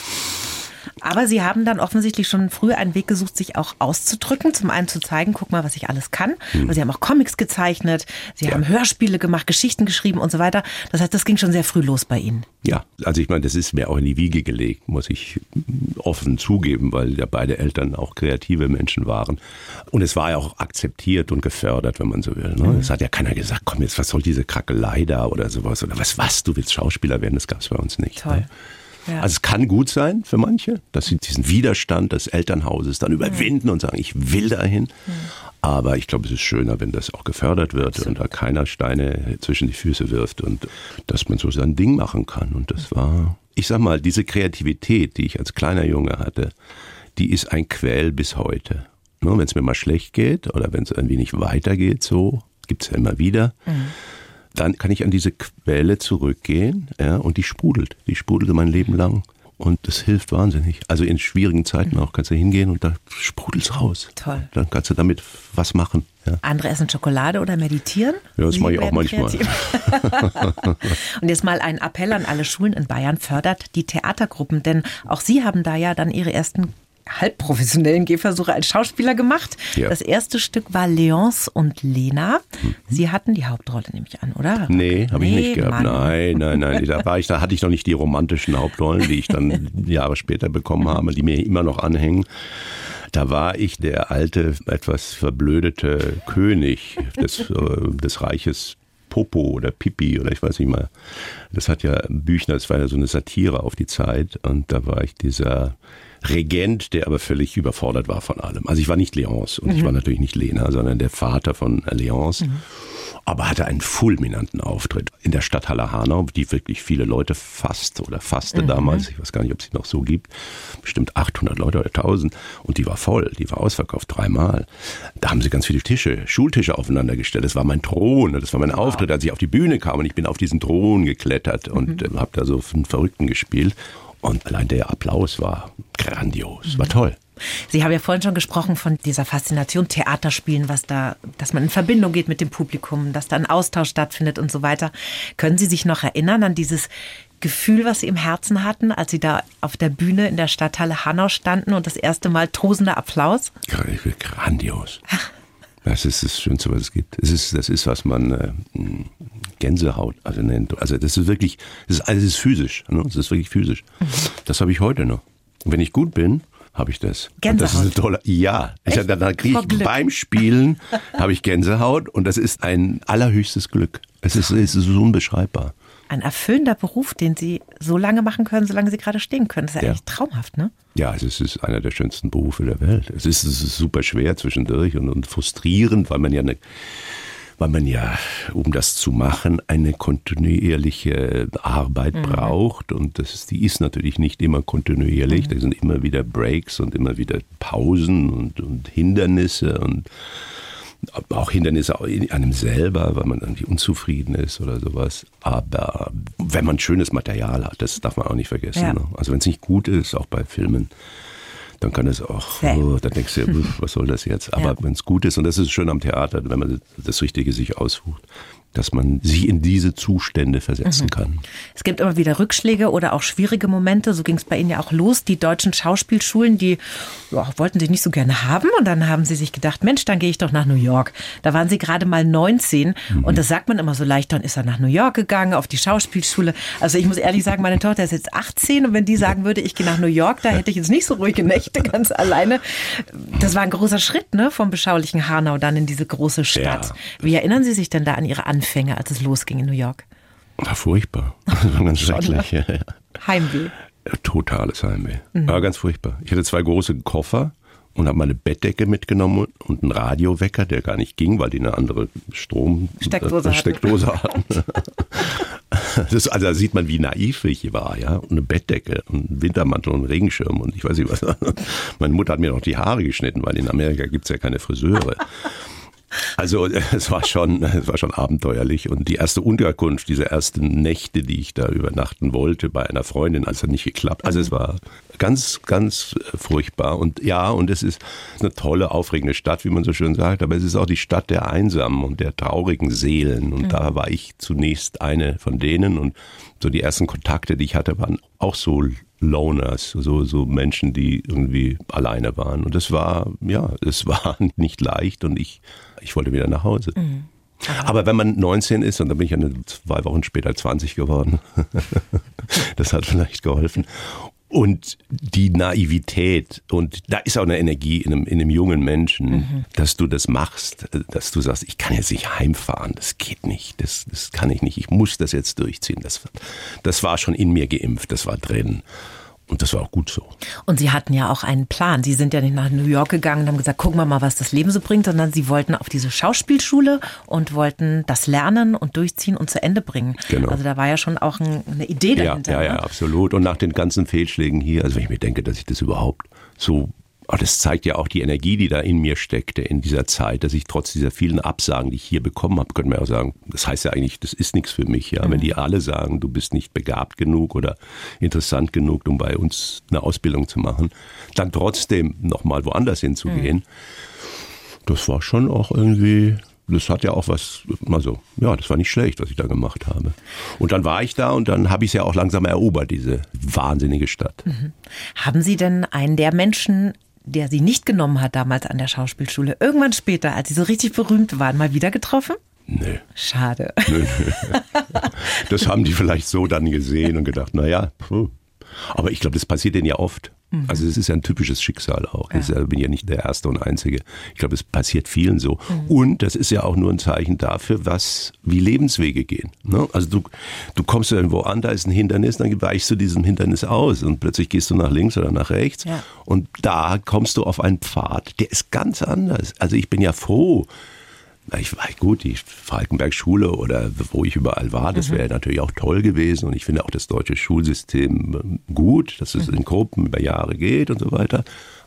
Aber Sie haben dann offensichtlich schon früh einen Weg gesucht, sich auch auszudrücken. Zum einen zu zeigen, guck mal, was ich alles kann. Hm. Sie haben auch Comics gezeichnet, Sie ja. haben Hörspiele gemacht, Geschichten geschrieben und so weiter. Das heißt, das ging schon sehr früh los bei Ihnen. Ja, also ich meine, das ist mir auch in die Wiege gelegt, muss ich offen zugeben, weil ja beide Eltern auch kreative Menschen waren. Und es war ja auch akzeptiert und gefördert, wenn man so will. Ne? Mhm. Es hat ja keiner gesagt, komm jetzt, was soll diese Krackelei da oder sowas oder was, was, du willst Schauspieler werden, das gab es bei uns nicht. Toll. Ne? Ja. Also es kann gut sein für manche, dass sie diesen Widerstand des Elternhauses dann überwinden und sagen, ich will dahin. Aber ich glaube, es ist schöner, wenn das auch gefördert wird Absolut. und da keiner Steine zwischen die Füße wirft und dass man so sein Ding machen kann. Und das war, ich sag mal, diese Kreativität, die ich als kleiner Junge hatte, die ist ein Quell bis heute. Wenn es mir mal schlecht geht oder wenn es irgendwie nicht weitergeht, so, gibt es ja immer wieder. Mhm dann kann ich an diese Quelle zurückgehen ja, und die sprudelt. Die sprudelt mein Leben lang. Und das hilft wahnsinnig. Also in schwierigen Zeiten auch kannst du hingehen und da sprudelt es raus. Toll. Dann kannst du damit was machen. Ja. Andere essen Schokolade oder meditieren? Ja, das mache ich auch manchmal. und jetzt mal ein Appell an alle Schulen in Bayern, fördert die Theatergruppen, denn auch Sie haben da ja dann Ihre ersten halbprofessionellen Gehversuche als Schauspieler gemacht. Ja. Das erste Stück war Leonce und Lena. Mhm. Sie hatten die Hauptrolle, nehme ich an, oder? Nee, habe nee, ich nicht gehabt. Mann. Nein, nein, nein. Da, war ich, da hatte ich noch nicht die romantischen Hauptrollen, die ich dann Jahre später bekommen habe, die mir immer noch anhängen. Da war ich der alte, etwas verblödete König des, äh, des Reiches Popo oder Pipi oder ich weiß nicht mal. Das hat ja Büchner, das war ja so eine Satire auf die Zeit und da war ich dieser Regent, der aber völlig überfordert war von allem. Also ich war nicht Leonce und mhm. ich war natürlich nicht Lena, sondern der Vater von Leonce. Mhm aber hatte einen fulminanten Auftritt in der Stadthalle Hanau, die wirklich viele Leute fasst oder fasste mhm. damals, ich weiß gar nicht, ob es sie noch so gibt, bestimmt 800 Leute oder 1000 und die war voll, die war ausverkauft dreimal. Da haben sie ganz viele Tische, Schultische aufeinander gestellt. Das war mein Thron, das war mein Auftritt, als ich auf die Bühne kam und ich bin auf diesen Thron geklettert und mhm. äh, habe da so einen Verrückten gespielt. Und allein der Applaus war grandios, war toll. Sie haben ja vorhin schon gesprochen von dieser Faszination Theaterspielen, was da, dass man in Verbindung geht mit dem Publikum, dass da ein Austausch stattfindet und so weiter. Können Sie sich noch erinnern an dieses Gefühl, was Sie im Herzen hatten, als Sie da auf der Bühne in der Stadthalle Hanau standen und das erste Mal tosender Applaus? Grandios. Das ist das Schönste, was es gibt. Es ist, das ist, was man äh, Gänsehaut also nennt. Also das ist wirklich, das ist, alles ist physisch. Ne? Das ist wirklich physisch. Mhm. Das habe ich heute noch. Und wenn ich gut bin, habe ich das. Gänsehaut. das ist eine tolle. Ja, ich, dann, dann kriege ich beim Spielen habe ich Gänsehaut und das ist ein allerhöchstes Glück. Es ist, es ist unbeschreibbar. Ein erfüllender Beruf, den Sie so lange machen können, solange Sie gerade stehen können. Das ist ja, ja. echt traumhaft, ne? Ja, es ist einer der schönsten Berufe der Welt. Es ist, es ist super schwer zwischendurch und, und frustrierend, weil man ja eine weil man ja, um das zu machen, eine kontinuierliche Arbeit mhm. braucht. Und das ist, die ist natürlich nicht immer kontinuierlich. Mhm. Da sind immer wieder Breaks und immer wieder Pausen und, und Hindernisse und auch Hindernisse in einem selber, weil man irgendwie unzufrieden ist oder sowas. Aber wenn man schönes Material hat, das darf man auch nicht vergessen. Ja. Ne? Also wenn es nicht gut ist, auch bei Filmen, dann kann es auch, oh, dann denkst du, was soll das jetzt? Aber ja. wenn es gut ist, und das ist schön am Theater, wenn man das Richtige sich aussucht, dass man sich in diese Zustände versetzen mhm. kann. Es gibt immer wieder Rückschläge oder auch schwierige Momente. So ging es bei Ihnen ja auch los. Die deutschen Schauspielschulen, die ja, wollten Sie nicht so gerne haben. Und dann haben Sie sich gedacht, Mensch, dann gehe ich doch nach New York. Da waren Sie gerade mal 19. Mhm. Und das sagt man immer so leicht. Dann ist er nach New York gegangen, auf die Schauspielschule. Also ich muss ehrlich sagen, meine Tochter ist jetzt 18. Und wenn die sagen würde, ich gehe nach New York, da hätte ich jetzt nicht so ruhige Nächte ganz alleine. Das war ein großer Schritt ne, vom beschaulichen Hanau dann in diese große Stadt. Ja. Wie erinnern Sie sich denn da an Ihre Anfänge? Anfänge, als es losging in New York? War furchtbar. Das war ganz schrecklich. Ja, ja. Heimweh. Totales Heimweh. Mhm. War ganz furchtbar. Ich hatte zwei große Koffer und habe meine Bettdecke mitgenommen und einen Radiowecker, der gar nicht ging, weil die eine andere Strom Steckdose, äh, Steckdose hatten. das, also da sieht man, wie naiv ich war, ja. Und eine Bettdecke und einen Wintermantel und einen Regenschirm und ich weiß nicht was. Meine Mutter hat mir noch die Haare geschnitten, weil in Amerika gibt es ja keine Friseure. Also es war schon, es war schon abenteuerlich und die erste Unterkunft, diese ersten Nächte, die ich da übernachten wollte bei einer Freundin, als hat nicht geklappt. Also es war ganz, ganz furchtbar und ja, und es ist eine tolle, aufregende Stadt, wie man so schön sagt, aber es ist auch die Stadt der Einsamen und der traurigen Seelen und mhm. da war ich zunächst eine von denen und so die ersten Kontakte, die ich hatte, waren auch so Loners, so, so Menschen, die irgendwie alleine waren. Und es war, ja, es war nicht leicht und ich, ich wollte wieder nach Hause. Mhm. Aber wenn man 19 ist, und dann bin ich ja zwei Wochen später 20 geworden, das hat vielleicht geholfen. Und die Naivität, und da ist auch eine Energie in einem, in einem jungen Menschen, mhm. dass du das machst, dass du sagst, ich kann jetzt nicht heimfahren, das geht nicht, das, das kann ich nicht, ich muss das jetzt durchziehen. Das, das war schon in mir geimpft, das war drin. Und das war auch gut so. Und Sie hatten ja auch einen Plan. Sie sind ja nicht nach New York gegangen und haben gesagt, gucken wir mal, was das Leben so bringt, sondern Sie wollten auf diese Schauspielschule und wollten das lernen und durchziehen und zu Ende bringen. Genau. Also da war ja schon auch eine Idee dahinter. Ja, ja, ja, ne? absolut. Und nach den ganzen Fehlschlägen hier, also wenn ich mir denke, dass ich das überhaupt so aber das zeigt ja auch die Energie, die da in mir steckte in dieser Zeit, dass ich trotz dieser vielen Absagen, die ich hier bekommen habe, könnte man auch sagen, das heißt ja eigentlich, das ist nichts für mich. Ja? Mhm. Wenn die alle sagen, du bist nicht begabt genug oder interessant genug, um bei uns eine Ausbildung zu machen, dann trotzdem nochmal woanders hinzugehen, mhm. das war schon auch irgendwie das hat ja auch was, also, ja, das war nicht schlecht, was ich da gemacht habe. Und dann war ich da und dann habe ich es ja auch langsam erobert, diese wahnsinnige Stadt. Mhm. Haben Sie denn einen der Menschen der sie nicht genommen hat damals an der Schauspielschule, irgendwann später, als sie so richtig berühmt waren, mal wieder getroffen? Nee. Schade. Nee, Das haben die vielleicht so dann gesehen und gedacht, naja, aber ich glaube, das passiert denen ja oft. Mhm. Also es ist ja ein typisches Schicksal auch. Ja. Ich bin ja nicht der Erste und Einzige. Ich glaube, es passiert vielen so. Mhm. Und das ist ja auch nur ein Zeichen dafür, was wie Lebenswege gehen. Ne? Also du, du kommst irgendwo an, da ist ein Hindernis, dann weichst du diesem Hindernis aus und plötzlich gehst du nach links oder nach rechts ja. und da kommst du auf einen Pfad, der ist ganz anders. Also ich bin ja froh, ich war gut, die Falkenberg-Schule oder wo ich überall war, das wäre mhm. natürlich auch toll gewesen. Und ich finde auch das deutsche Schulsystem gut, dass es mhm. in Gruppen über Jahre geht und so weiter.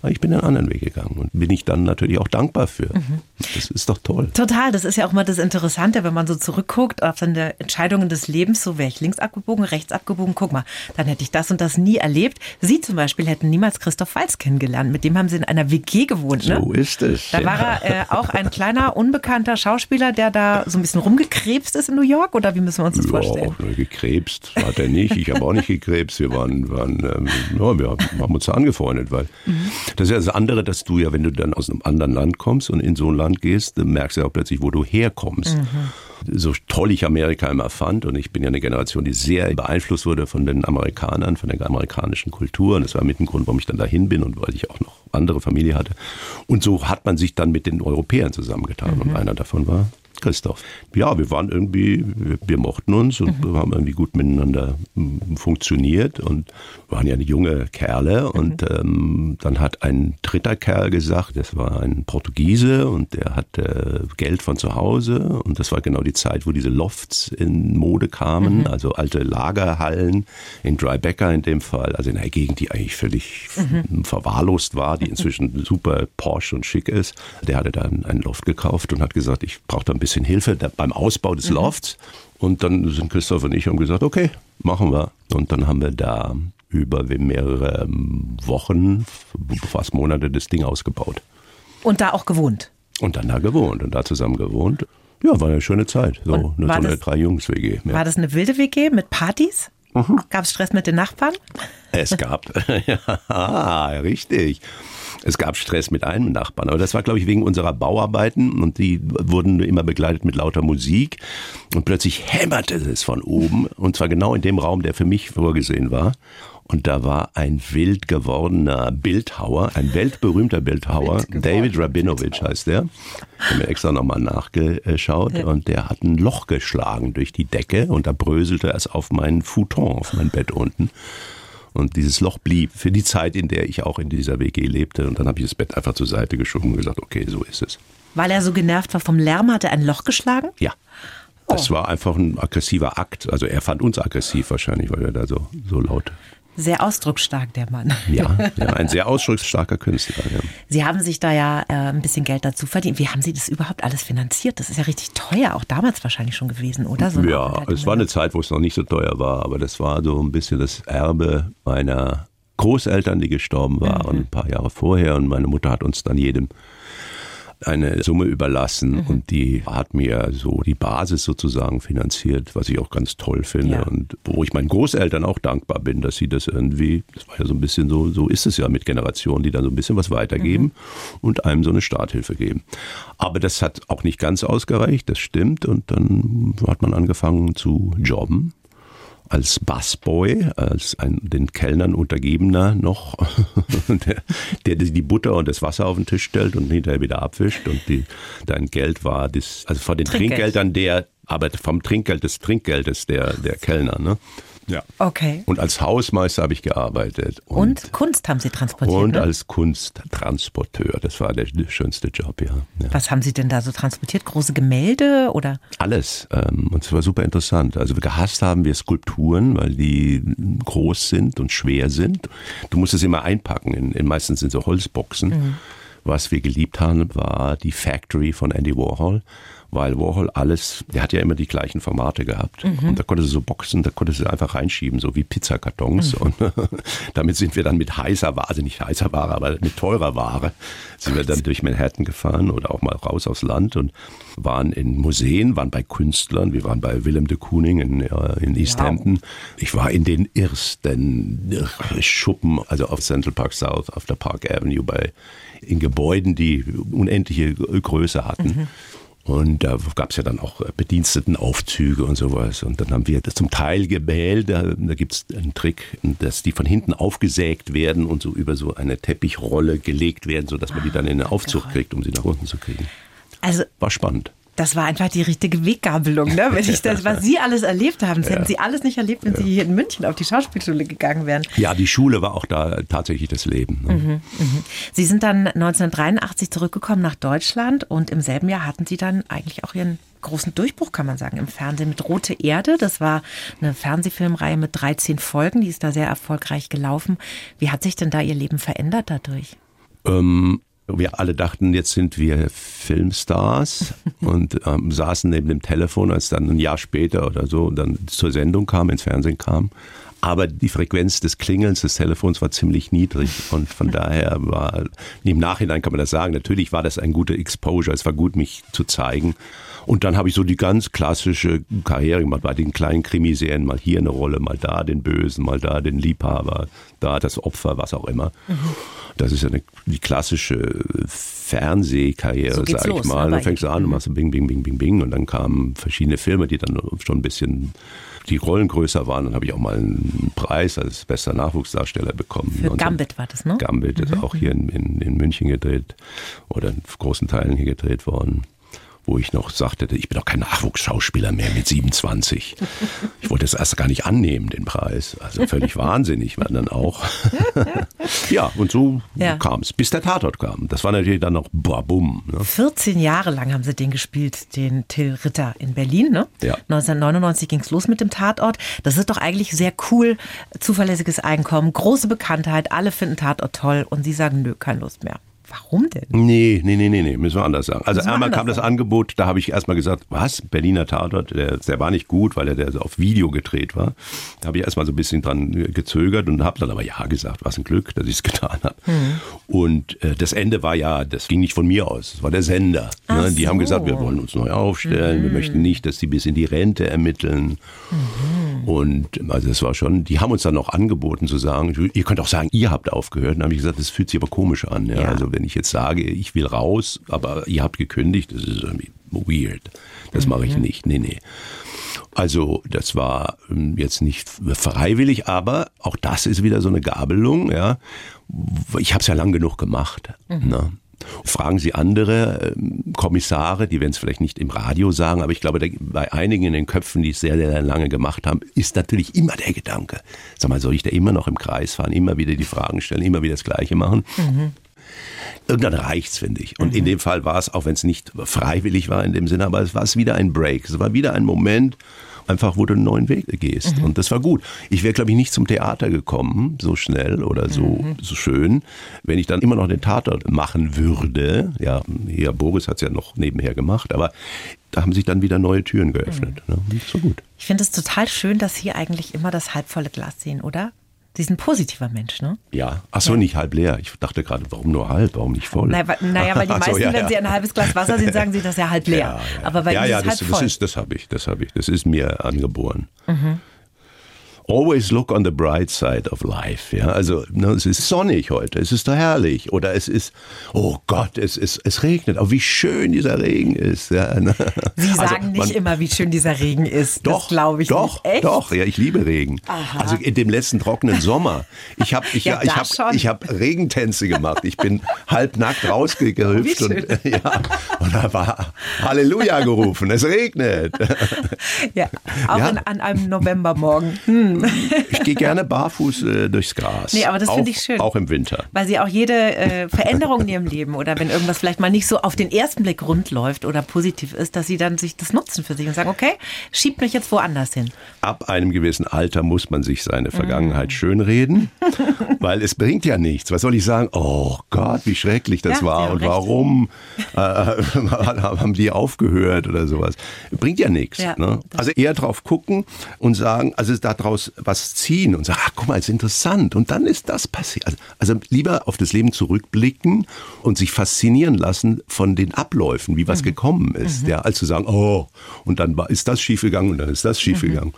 Aber ich bin einen anderen Weg gegangen und bin ich dann natürlich auch dankbar für. Mhm. Das ist doch toll. Total, das ist ja auch mal das Interessante, wenn man so zurückguckt auf seine Entscheidungen des Lebens, so wäre ich links abgebogen, rechts abgebogen, guck mal, dann hätte ich das und das nie erlebt. Sie zum Beispiel hätten niemals Christoph Walz kennengelernt, mit dem haben Sie in einer WG gewohnt. Ne? So ist es. Da war er äh, auch ein kleiner, unbekannter Schauspieler, der da so ein bisschen rumgekrebst ist in New York oder wie müssen wir uns das ja, vorstellen? Gekrebst hat er nicht, ich habe auch nicht gekrebst, wir waren, waren ähm, ja, wir haben uns angefreundet, weil mhm. Das ist ja das andere, dass du ja, wenn du dann aus einem anderen Land kommst und in so ein Land gehst, dann merkst du ja auch plötzlich, wo du herkommst. Mhm. So toll ich Amerika immer fand und ich bin ja eine Generation, die sehr beeinflusst wurde von den Amerikanern, von der amerikanischen Kultur und das war mit dem Grund, warum ich dann dahin bin und weil ich auch noch andere Familie hatte. Und so hat man sich dann mit den Europäern zusammengetan mhm. und einer davon war Christoph. Ja, wir waren irgendwie, wir, mochten uns und mhm. haben irgendwie gut miteinander hm, funktioniert und waren ja junge Kerle. Und mhm. ähm, dann hat ein dritter Kerl gesagt, das war ein Portugiese und der hatte Geld von zu Hause. Und das war genau die Zeit, wo diese Lofts in Mode kamen, mhm. also alte Lagerhallen in Drybecker in dem Fall, also in einer Gegend, die eigentlich völlig mhm. verwahrlost war, die inzwischen super Porsche und schick ist. Der hatte dann einen Loft gekauft und hat gesagt, ich brauche da ein bisschen Hilfe beim Ausbau des mhm. Lofts. Und dann sind Christoph und ich haben gesagt, okay, machen wir. Und dann haben wir da über mehrere Wochen, fast Monate das Ding ausgebaut. Und da auch gewohnt? Und dann da gewohnt und da zusammen gewohnt. Ja, war eine schöne Zeit. So, eine, so eine Drei-Jungs-WG. Ja. War das eine wilde WG mit Partys? Mhm. Gab es Stress mit den Nachbarn? Es gab, ja, richtig. Es gab Stress mit einem Nachbarn, aber das war, glaube ich, wegen unserer Bauarbeiten und die wurden immer begleitet mit lauter Musik und plötzlich hämmerte es von oben und zwar genau in dem Raum, der für mich vorgesehen war. Und da war ein wild gewordener Bildhauer, ein weltberühmter Bildhauer, David Rabinowitsch heißt der. Ich habe mir extra nochmal nachgeschaut und der hat ein Loch geschlagen durch die Decke und da bröselte es auf meinen Futon, auf mein Bett unten. Und dieses Loch blieb für die Zeit, in der ich auch in dieser WG lebte. Und dann habe ich das Bett einfach zur Seite geschoben und gesagt, okay, so ist es. Weil er so genervt war vom Lärm, hat er ein Loch geschlagen? Ja. Das oh. war einfach ein aggressiver Akt. Also er fand uns aggressiv wahrscheinlich, weil wir da so, so laut sehr ausdrucksstark, der Mann. Ja, ja ein sehr ausdrucksstarker Künstler. Ja. Sie haben sich da ja äh, ein bisschen Geld dazu verdient. Wie haben Sie das überhaupt alles finanziert? Das ist ja richtig teuer, auch damals wahrscheinlich schon gewesen, oder? So ja, es war eine Zeit, wo es noch nicht so teuer war, aber das war so ein bisschen das Erbe meiner Großeltern, die gestorben waren, mhm. ein paar Jahre vorher. Und meine Mutter hat uns dann jedem eine Summe überlassen mhm. und die hat mir so die Basis sozusagen finanziert, was ich auch ganz toll finde ja. und wo ich meinen Großeltern auch dankbar bin, dass sie das irgendwie, das war ja so ein bisschen so, so ist es ja mit Generationen, die dann so ein bisschen was weitergeben mhm. und einem so eine Starthilfe geben. Aber das hat auch nicht ganz ausgereicht, das stimmt und dann hat man angefangen zu jobben als Busboy, als ein den Kellnern untergebener noch, der, der, die Butter und das Wasser auf den Tisch stellt und hinterher wieder abwischt und die, dein Geld war das, also von den Trinkgeld. Trinkgeldern der, aber vom Trinkgeld des Trinkgeldes der, der Kellner, ne? Ja. Okay. Und als Hausmeister habe ich gearbeitet. Und, und Kunst haben Sie transportiert? Und ne? als Kunsttransporteur. Das war der schönste Job, ja. ja. Was haben Sie denn da so transportiert? Große Gemälde oder? Alles. Ähm, und es war super interessant. Also gehasst haben wir Skulpturen, weil die groß sind und schwer sind. Du musst es immer einpacken. In, in meistens sind so Holzboxen. Mhm. Was wir geliebt haben, war die Factory von Andy Warhol weil Warhol alles, der hat ja immer die gleichen Formate gehabt. Mhm. Und da konnte sie so Boxen, da konnte sie einfach reinschieben, so wie Pizzakartons. Mhm. Und damit sind wir dann mit heißer Ware, also nicht heißer Ware, aber mit teurer Ware, sind wir dann durch Manhattan gefahren oder auch mal raus aufs Land und waren in Museen, waren bei Künstlern, wir waren bei Willem de Kooning in, in East wow. Hampton. Ich war in den ersten Schuppen, also auf Central Park South, auf der Park Avenue, bei, in Gebäuden, die unendliche Größe hatten. Mhm Und da gab es ja dann auch Bedienstetenaufzüge und sowas. Und dann haben wir das zum Teil gewählt. Da, da gibt es einen Trick, dass die von hinten aufgesägt werden und so über so eine Teppichrolle gelegt werden, sodass man die dann in den Aufzug kriegt, um sie nach unten zu kriegen. Also War spannend. Das war einfach die richtige Weggabelung, ne? Wenn ich das, was Sie alles erlebt haben, das hätten Sie alles nicht erlebt, wenn Sie hier in München auf die Schauspielschule gegangen wären. Ja, die Schule war auch da tatsächlich das Leben. Ne? Sie sind dann 1983 zurückgekommen nach Deutschland und im selben Jahr hatten Sie dann eigentlich auch Ihren großen Durchbruch, kann man sagen, im Fernsehen mit Rote Erde. Das war eine Fernsehfilmreihe mit 13 Folgen, die ist da sehr erfolgreich gelaufen. Wie hat sich denn da Ihr Leben verändert dadurch? Ähm, wir alle dachten, jetzt sind wir Filmstars und ähm, saßen neben dem Telefon, als dann ein Jahr später oder so dann zur Sendung kam, ins Fernsehen kam. Aber die Frequenz des Klingelns des Telefons war ziemlich niedrig und von daher war, im Nachhinein kann man das sagen, natürlich war das ein guter Exposure, es war gut, mich zu zeigen. Und dann habe ich so die ganz klassische Karriere gemacht bei den kleinen Krimiserien, mal hier eine Rolle, mal da den Bösen, mal da den Liebhaber, da das Opfer, was auch immer. Das ist ja eine, die klassische Fernsehkarriere, So sag ich los, mal. Dann fängst du an und machst so Bing, Bing, Bing, Bing, Bing. Und dann kamen verschiedene Filme, die dann schon ein bisschen die Rollen größer waren. Dann habe ich auch mal einen Preis als bester Nachwuchsdarsteller bekommen. Für Gambit war das, ne? Gambit ist auch hier in, in, in München gedreht oder in großen Teilen hier gedreht worden. Wo ich noch sagte, ich bin doch kein Nachwuchsschauspieler mehr mit 27. Ich wollte es erst gar nicht annehmen, den Preis. Also völlig wahnsinnig war dann auch. ja, und so Ja. kam es, bis der Tatort kam. Das war natürlich dann noch babum. Ne? 14 Jahre lang haben sie den gespielt, den Till Ritter in Berlin. Ne? Ja. 1999 ging es los mit dem Tatort. Das ist doch eigentlich sehr cool. Zuverlässiges Einkommen, große Bekanntheit, alle finden Tatort toll und sie sagen, nö, keine Lust mehr. Warum denn? Nee, nee, nee, nee, nee, müssen wir anders sagen. Also einmal kam das. Angebot, da habe ich erstmal gesagt, was, Berliner Tatort, der, der war nicht gut, weil er der so auf Video gedreht war. Da habe ich erstmal so ein bisschen dran gezögert und habe dann aber ja gesagt, was ein Glück, dass ich es getan habe. Hm. Und äh, das Ende war ja, das ging nicht von mir aus, das war der Sender. Ne? Die so. haben gesagt, wir wollen uns neu aufstellen, wir möchten nicht, dass die bis in die Rente ermitteln. Und also das war schon, die haben uns dann noch angeboten zu sagen, ihr könnt auch sagen, ihr habt aufgehört. Und dann habe ich gesagt, das fühlt sich aber komisch an. Ja? Ja. Also wenn ich jetzt sage, ich will raus, aber ihr habt gekündigt, das ist irgendwie weird. Das mache ich nicht. Nee, nee. Also das war ähm, jetzt nicht freiwillig, aber auch das ist wieder so eine Gabelung. Ja, ich habe es ja lang genug gemacht. Ne? Fragen Sie andere ähm, Kommissare, die werden es vielleicht nicht im Radio sagen, aber ich glaube, bei einigen in den Köpfen, die es sehr, sehr lange gemacht haben, ist natürlich immer der Gedanke, sag mal, soll ich da immer noch im Kreis fahren, immer wieder die Fragen stellen, immer wieder das Gleiche machen? Irgendwann reicht's, finde ich. Und in dem Fall war es, auch wenn es nicht freiwillig war in dem Sinne, aber es war es wieder ein Break. Es war wieder ein Moment, einfach, wo du einen neuen Weg gehst. Und das war gut. Ich wäre, glaube ich, nicht zum Theater gekommen, so schnell oder so, so schön, wenn ich dann immer noch den Tatort machen würde. Ja, hier Boris hat's ja noch nebenher gemacht, aber da haben sich dann wieder neue Türen geöffnet. Ne? Und Das war gut. Ich finde es total schön, dass Sie eigentlich immer das halbvolle Glas sehen, oder? Sie sind ein positiver Mensch, ne? Ja. Ach so, nicht halb leer. Ich dachte gerade, warum nur halb, warum nicht voll? Naja, weil, naja, weil die Ach so, meisten, ja, wenn ja. sie ein halbes Glas Wasser sehen, sagen sie, das ist ja halb leer. Ja, ja. Aber bei ja, ja, ist das, halb das voll. ist, das habe ich, das habe ich. Das ist mir angeboren. Always look on the bright side of life. Ja, also ne, es ist sonnig heute, es ist doch herrlich. Oder es ist, oh Gott, es, es, es regnet. Aber wie schön dieser Regen ist. Ja, ne? Sie Also sagen nicht man- immer, wie schön dieser Regen ist. Doch, glaube ich doch, nicht. Echt? doch, ja, ich liebe Regen. Also in dem letzten trockenen Sommer. Ich habe ich, Ja, ja, ich da hab, ich hab Regentänze gemacht. Ich bin halbnackt rausgehüpft und, ja, und da war Halleluja gerufen. Es regnet. Ja, auch Ja. In, an einem Novembermorgen. Hm. Ich gehe gerne barfuß äh, durchs Gras. Nee, aber das finde ich schön. Auch im Winter. Weil sie auch jede äh, Veränderung in ihrem Leben oder wenn irgendwas vielleicht mal nicht so auf den ersten Blick rund läuft oder positiv ist, dass sie dann sich das nutzen für sich und sagen, okay, schiebt mich jetzt woanders hin. Ab einem gewissen Alter muss man sich seine Vergangenheit schönreden, weil es bringt ja nichts. Was soll ich sagen? Oh Gott, wie schrecklich das Ja, war und recht. warum äh, haben die aufgehört oder sowas. Bringt ja nichts. Ja, ne? Also eher drauf gucken und sagen, also daraus was ziehen und sagen, ach guck mal, ist interessant. Und dann ist das passiert. Also, also lieber auf das Leben zurückblicken und sich faszinieren lassen von den Abläufen, wie was gekommen ist, ja, als zu sagen, oh, und dann war, ist das schiefgegangen und dann ist das schiefgegangen.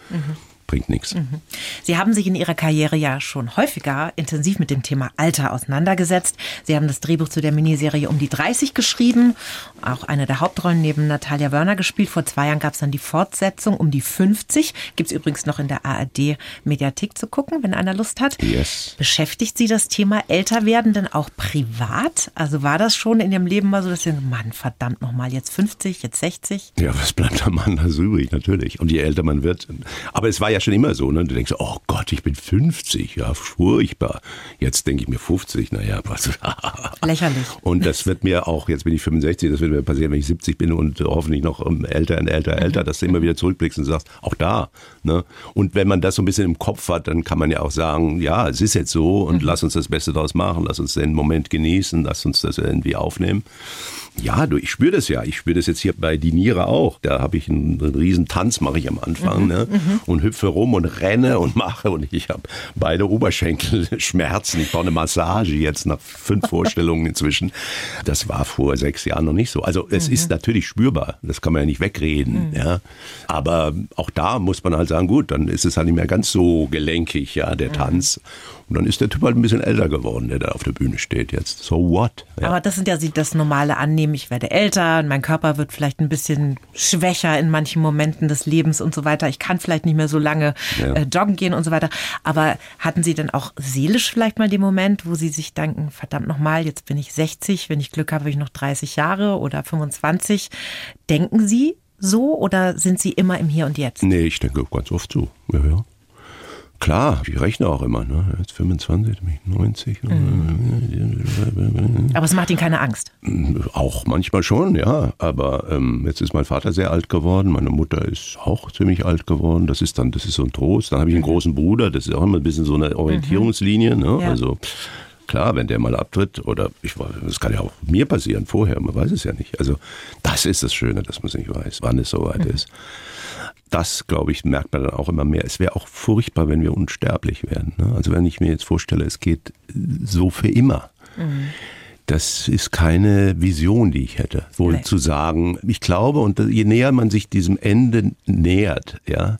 Bringt nichts. Mhm. Sie haben sich in Ihrer Karriere ja schon häufiger intensiv mit dem Thema Alter auseinandergesetzt. Sie haben das Drehbuch zu der Miniserie um die 30 geschrieben, auch eine der Hauptrollen neben Natalia Wörner gespielt. Vor zwei Jahren gab es dann die Fortsetzung um die 50. Gibt es übrigens noch in der ARD Mediathek zu gucken, wenn einer Lust hat. Yes. Beschäftigt Sie das Thema älter werden denn auch privat? Also war das schon in Ihrem Leben mal so, dass Sie, Mann, verdammt nochmal, jetzt 50, jetzt 60? Ja, was bleibt am Mann das übrig, natürlich. Und je älter man wird. Aber es war ja schon immer so, ne? Du denkst, oh Gott, ich bin 50, ja, furchtbar. Jetzt denke ich mir 50, naja, was. Lächerlich. Und das wird mir auch, jetzt bin ich 65, das wird mir passieren, wenn ich 70 bin und hoffentlich noch älter und älter, älter, dass du immer wieder zurückblickst und sagst, auch da. Ne? Und wenn man das so ein bisschen im Kopf hat, dann kann man ja auch sagen, ja, es ist jetzt so und mhm. lass uns das Beste daraus machen, lass uns den Moment genießen, lass uns das irgendwie aufnehmen. Ja, du, ich spüre das ja. Ich spüre das jetzt hier bei Die Niere auch. Da habe ich einen, einen riesen Tanz, mache ich am Anfang, mhm, ne? Mhm. Und hüpfe rum und renne und mache. Und ich habe beide Oberschenkelschmerzen. Ich brauche eine Massage jetzt nach fünf Vorstellungen inzwischen. Das war vor sechs Jahren noch nicht so. Also es mhm. ist natürlich spürbar. Das kann man ja nicht wegreden. Mhm. Ja. Aber auch da muss man halt sagen, gut, dann ist es halt nicht mehr ganz so gelenkig, ja, der mhm. Tanz. Und dann ist der Typ halt ein bisschen älter geworden, der da auf der Bühne steht jetzt. So what? Ja. Aber das sind ja das normale Annehmen. Ich werde älter und mein Körper wird vielleicht ein bisschen schwächer in manchen Momenten des Lebens und so weiter. Ich kann vielleicht nicht mehr so lange ja. äh, joggen gehen und so weiter. Aber hatten Sie denn auch seelisch vielleicht mal den Moment, wo Sie sich denken, verdammt nochmal, jetzt bin ich 60, wenn ich Glück habe, habe ich noch 30 Jahre oder 25. Denken Sie so oder sind Sie immer im Hier und Jetzt? Nee, ich denke ganz oft so. Ja, ja. Klar, ich rechne auch immer. Ne? Jetzt 25, 90. Mhm. Aber es macht Ihnen keine Angst? Auch manchmal schon, ja. Aber ähm, jetzt ist mein Vater sehr alt geworden, meine Mutter ist auch ziemlich alt geworden. Das ist dann, das ist so ein Trost. Dann habe ich einen mhm. großen Bruder, das ist auch immer ein bisschen so eine Orientierungslinie. Ne? Ja. Also klar, wenn der mal abtritt, oder ich das kann ja auch mir passieren vorher, man weiß es ja nicht. Also das ist das Schöne, dass man es nicht weiß, wann es soweit mhm. ist das, glaube ich, merkt man dann auch immer mehr. Es wäre auch furchtbar, wenn wir unsterblich werden. Ne? Also wenn ich mir jetzt vorstelle, es geht so für immer. Mhm. Das ist keine Vision, die ich hätte. Wohl nee. zu sagen, ich glaube, und je näher man sich diesem Ende nähert, ja,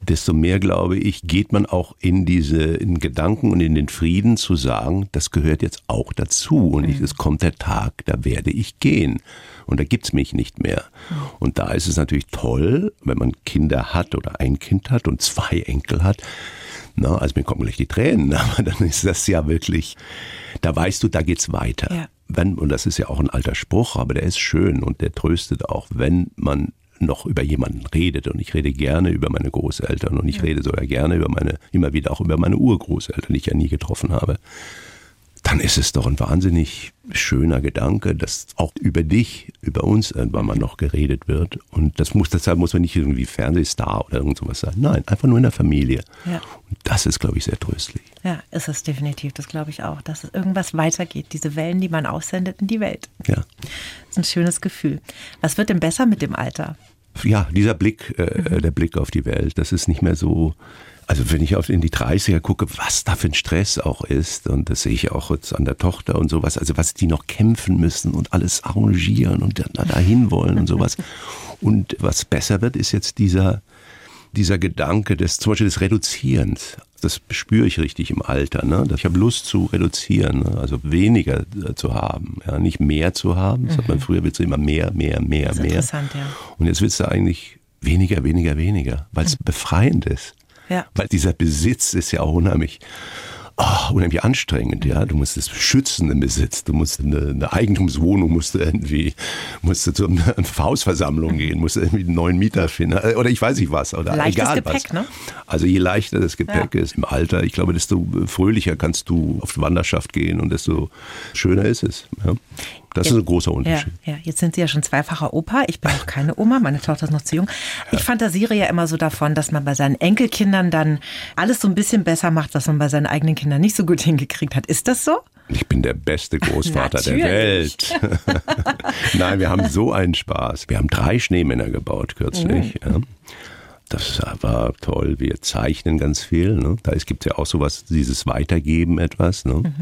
desto mehr, glaube ich, geht man auch in diese in Gedanken und in den Frieden zu sagen, das gehört jetzt auch dazu. Und ich, mhm. es kommt der Tag, da werde ich gehen. Und da gibt's mich nicht mehr. Mhm. Und da ist es natürlich toll, wenn man Kinder hat oder ein Kind hat und zwei Enkel hat. Na, also mir kommen gleich die Tränen, aber dann ist das ja wirklich, da weißt du, da geht's weiter. Ja. Wenn, und das ist ja auch ein alter Spruch, aber der ist schön und der tröstet auch, wenn man noch über jemanden redet. Und ich rede gerne über meine Großeltern und ich rede sogar gerne über meine, immer wieder auch über meine Urgroßeltern, die ich ja nie getroffen habe dann ist es doch ein wahnsinnig schöner Gedanke, dass auch über dich, über uns irgendwann mal noch geredet wird. Und das muss, deshalb muss man nicht irgendwie Fernsehstar oder irgend sowas sein. Nein, einfach nur in der Familie. Ja. Und das ist, glaube ich, sehr tröstlich. Ja, ist es definitiv. Das glaube ich auch, dass es irgendwas weitergeht. Diese Wellen, die man aussendet in die Welt. Ja. Das ist ein schönes Gefühl. Was wird denn besser mit dem Alter? Ja, dieser Blick, äh, mhm. der Blick auf die Welt, das ist nicht mehr so also wenn ich auf in die 30er gucke, was da für ein Stress auch ist, und das sehe ich auch jetzt an der Tochter und sowas, also was die noch kämpfen müssen und alles arrangieren und dahin wollen und sowas. Und was besser wird, ist jetzt dieser, dieser Gedanke des, zum Beispiel des Reduzierens. Das spüre ich richtig im Alter. Ne? Ich habe Lust zu reduzieren, ne? also weniger äh, zu haben, ja? nicht mehr zu haben. Das mhm. hat man mhm. früher willst du immer mehr, mehr, mehr, mehr. Interessant, ja. Und jetzt willst du eigentlich weniger, weniger, weniger, weil es mhm. befreiend ist. Ja. Weil dieser Besitz ist ja auch unheimlich oh, unheimlich anstrengend, ja. Du musst es schützen im Besitz. Du musst eine, eine Eigentumswohnung, musst du irgendwie, musst du zu einer Hausversammlung gehen, musst irgendwie einen neuen Mieter finden. Oder ich weiß nicht was. Oder Leichtes egal Gepäck, was. ne? Also je leichter das Gepäck ja. ist im Alter, ich glaube, desto fröhlicher kannst du auf die Wanderschaft gehen und desto schöner ist es. Ja. Das ist ein großer Unterschied. Ja, ja, jetzt sind Sie ja schon zweifacher Opa. Ich bin auch keine Oma, meine Tochter ist noch zu jung. Ich fantasiere ja immer so davon, dass man bei seinen Enkelkindern dann alles so ein bisschen besser macht, was man bei seinen eigenen Kindern nicht so gut hingekriegt hat. Ist das so? Ich bin der beste Großvater der Welt. Nein, wir haben so einen Spaß. Wir haben drei Schneemänner gebaut kürzlich. Mhm. Ja. Das war toll. Wir zeichnen ganz viel. Ne? Da gibt es ja auch sowas, dieses Weitergeben etwas. Ne? Mhm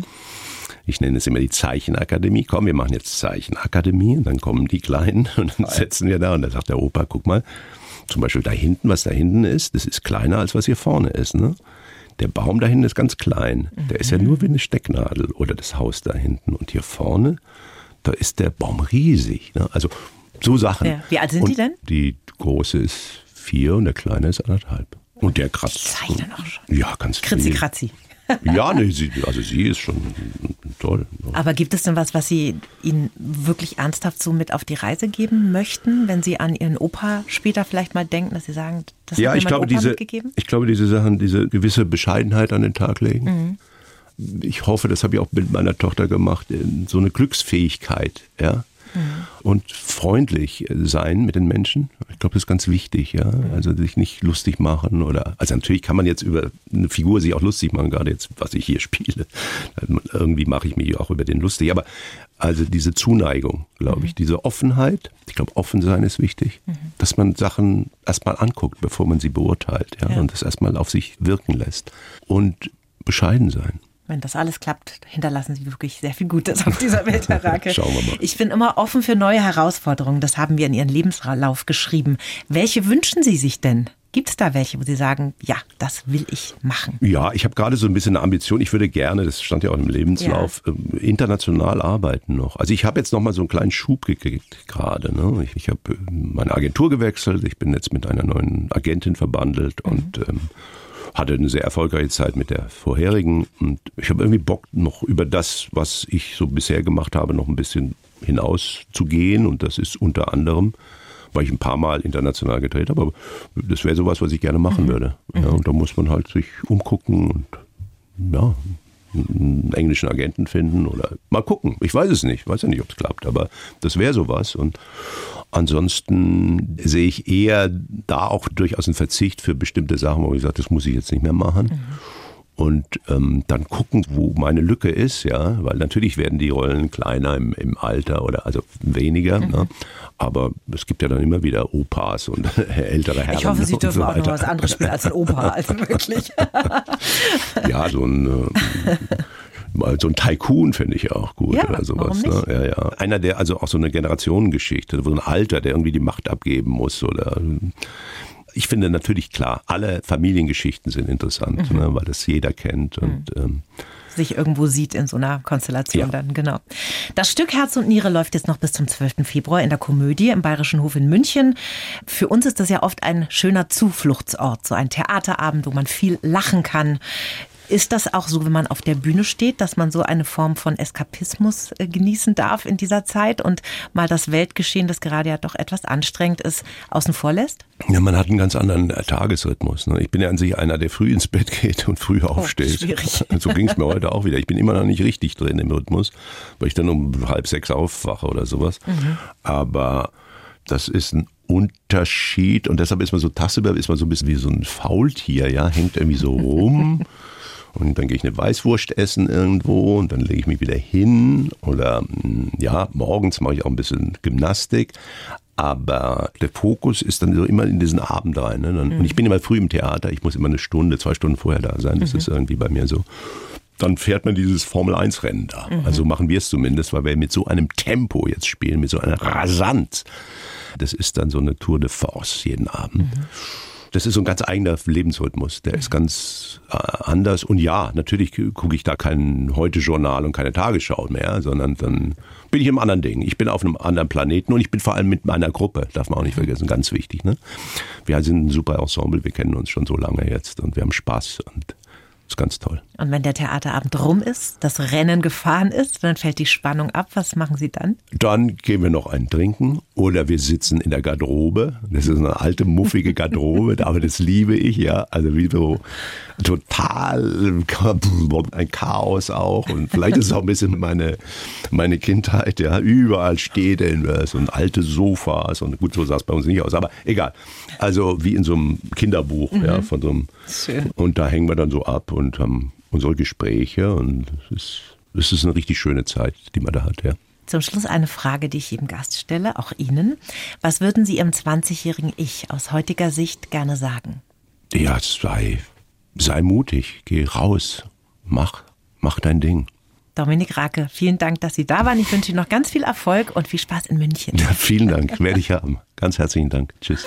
ich nenne es immer die Zeichenakademie. Komm, wir machen jetzt Zeichenakademie. Und dann kommen die Kleinen und dann setzen wir da und dann sagt der Opa, guck mal, zum Beispiel da hinten, was da hinten ist, das ist kleiner als was hier vorne ist. Ne? Der Baum da hinten ist ganz klein. Der ist ja nur wie eine Stecknadel oder das Haus da hinten. Und hier vorne, da ist der Baum riesig. Ne? Also so Sachen. Ja. Wie alt sind und die denn? Die große ist vier und der kleine ist anderthalb. Und der kratzt. Zeichnen auch schon. Ja, ganz Kritzi, viel. kratzi. Ja, nee, sie, also sie ist schon toll. Aber gibt es denn was, was Sie Ihnen wirklich ernsthaft so mit auf die Reise geben möchten, wenn Sie an Ihren Opa später vielleicht mal denken, dass Sie sagen, das ja, hat mir ich glaube, Opa diese, mitgegeben? ich glaube, diese Sachen, diese gewisse Bescheidenheit an den Tag legen. Ich hoffe, das habe ich auch mit meiner Tochter gemacht, so eine Glücksfähigkeit, ja. Und freundlich sein mit den Menschen. Ich glaube, das ist ganz wichtig, ja. Also sich nicht lustig machen oder, also natürlich kann man jetzt über eine Figur sich auch lustig machen, gerade jetzt, was ich hier spiele. Irgendwie mache ich mich auch über den lustig. Aber also diese Zuneigung, glaube ich, diese Offenheit. Ich glaube, offen sein ist wichtig, dass man Sachen erstmal anguckt, bevor man sie beurteilt, ja, Ja. und das erstmal auf sich wirken lässt. Und bescheiden sein. Wenn das alles klappt, hinterlassen Sie wirklich sehr viel Gutes auf dieser Welt, Herr Rake. Schauen wir mal. Ich bin immer offen für neue Herausforderungen. Das haben wir in Ihren Lebenslauf geschrieben. Welche wünschen Sie sich denn? Gibt es da welche, wo Sie sagen, ja, das will ich machen? Ja, ich habe gerade so ein bisschen eine Ambition. Ich würde gerne, das stand ja auch im Lebenslauf, ähm, international arbeiten noch. Also ich habe jetzt noch mal so einen kleinen Schub gekriegt gerade. Ne? Ich, ich habe äh, meine Agentur gewechselt. Ich bin jetzt mit einer neuen Agentin verbandelt und ähm, hatte eine sehr erfolgreiche Zeit mit der vorherigen. Und ich habe irgendwie Bock, noch über das, was ich so bisher gemacht habe, noch ein bisschen hinaus zu gehen. Und das ist unter anderem, weil ich ein paar Mal international gedreht habe, aber das wäre sowas, was ich gerne machen würde. Ja, und da muss man halt sich umgucken und ja, einen englischen Agenten finden oder mal gucken. Ich weiß es nicht, weiß ja nicht, ob es klappt, aber das wäre sowas. Und ansonsten sehe ich eher da auch durchaus einen Verzicht für bestimmte Sachen, wo ich sage, das muss ich jetzt nicht mehr machen. Und ähm, dann gucken, wo meine Lücke ist, ja, weil natürlich werden die Rollen kleiner im, im Alter oder also weniger, ne? aber es gibt ja dann immer wieder Opas und ältere Herren. Ich hoffe, Sie dürfen so auch noch was anderes spielen als ein Opa, also wirklich. Ja, so ein, äh, so ein Tycoon finde ich auch gut Ja, oder sowas. Ne? Ja, ja. Einer, der also auch so eine Generationengeschichte, so ein Alter, der irgendwie die Macht abgeben muss oder. Ich finde natürlich klar, alle Familiengeschichten sind interessant, Mhm. ne, weil das jeder kennt und ähm, sich irgendwo sieht in so einer Konstellation Ja. dann, genau. Das Stück Herz und Niere läuft jetzt noch bis zum 12. Februar in der Komödie im Bayerischen Hof in München. Für uns ist das ja oft ein schöner Zufluchtsort, so ein Theaterabend, wo man viel lachen kann. Ist das auch so, wenn man auf der Bühne steht, dass man so eine Form von Eskapismus äh, genießen darf in dieser Zeit und mal das Weltgeschehen, das gerade ja doch etwas anstrengend ist, außen vor lässt? ja, man hat einen ganz anderen äh, Tagesrhythmus. Ne? Ich bin ja an sich einer, der früh ins Bett geht und früh aufsteht. Oh, schwierig. So ging es mir heute auch wieder. Ich bin immer noch nicht richtig drin im Rhythmus, weil ich dann um halb sechs aufwache oder sowas. Mhm. Aber das ist ein Unterschied und deshalb ist man so tagsüber ist man so ein bisschen wie so ein Faultier, ja, hängt irgendwie so rum. Und dann gehe ich eine Weißwurst essen irgendwo und dann lege ich mich wieder hin. Oder mm, ja, morgens mache ich auch ein bisschen Gymnastik. Aber der Fokus ist dann so immer in diesen Abend rein. Ne? Und ich bin immer früh im Theater. Ich muss immer eine Stunde, zwei Stunden vorher da sein. Das ist irgendwie bei mir so. Dann fährt man dieses Formel-1-Rennen da. Also machen wir es zumindest, weil wir mit so einem Tempo jetzt spielen, mit so einer Rasanz. Das ist dann so eine Tour de Force jeden Abend. Das ist so ein ganz eigener Lebensrhythmus. Der ist ganz äh, anders. Und ja, natürlich gucke ich da kein Heute-Journal und keine Tagesschau mehr, sondern dann bin ich im anderen Ding. Ich bin auf einem anderen Planeten und ich bin vor allem mit meiner Gruppe, darf man auch nicht vergessen, ganz wichtig. Ne? Wir sind ein super Ensemble, wir kennen uns schon so lange jetzt und wir haben Spaß und ist ganz toll. Und wenn der Theaterabend rum ist, das Rennen gefahren ist, dann fällt die Spannung ab. Was machen Sie dann? Dann gehen wir noch einen trinken oder wir sitzen in der Garderobe. Das ist eine alte, muffige Garderobe, aber das liebe ich, ja. Also wie so total ein Chaos auch. Und vielleicht ist es auch ein bisschen meine, meine Kindheit, ja. Überall steht irgendwas und alte Sofas und gut, so sah es bei uns nicht aus, aber egal. Also wie in so einem Kinderbuch, ja, von so einem. Schön. Und da hängen wir dann so ab und haben unsere Gespräche und es ist, es ist eine richtig schöne Zeit, die man da hat, ja. Zum Schluss eine Frage, die ich jedem Gast stelle, auch Ihnen. Was würden Sie Ihrem 20-jährigen Ich aus heutiger Sicht gerne sagen? Ja, sei, sei mutig, geh raus, mach, mach dein Ding. Dominik Rake, vielen Dank, dass Sie da waren. Ich wünsche Ihnen noch ganz viel Erfolg und viel Spaß in München. Ja, vielen Dank, werde ich haben. Ganz herzlichen Dank. Tschüss.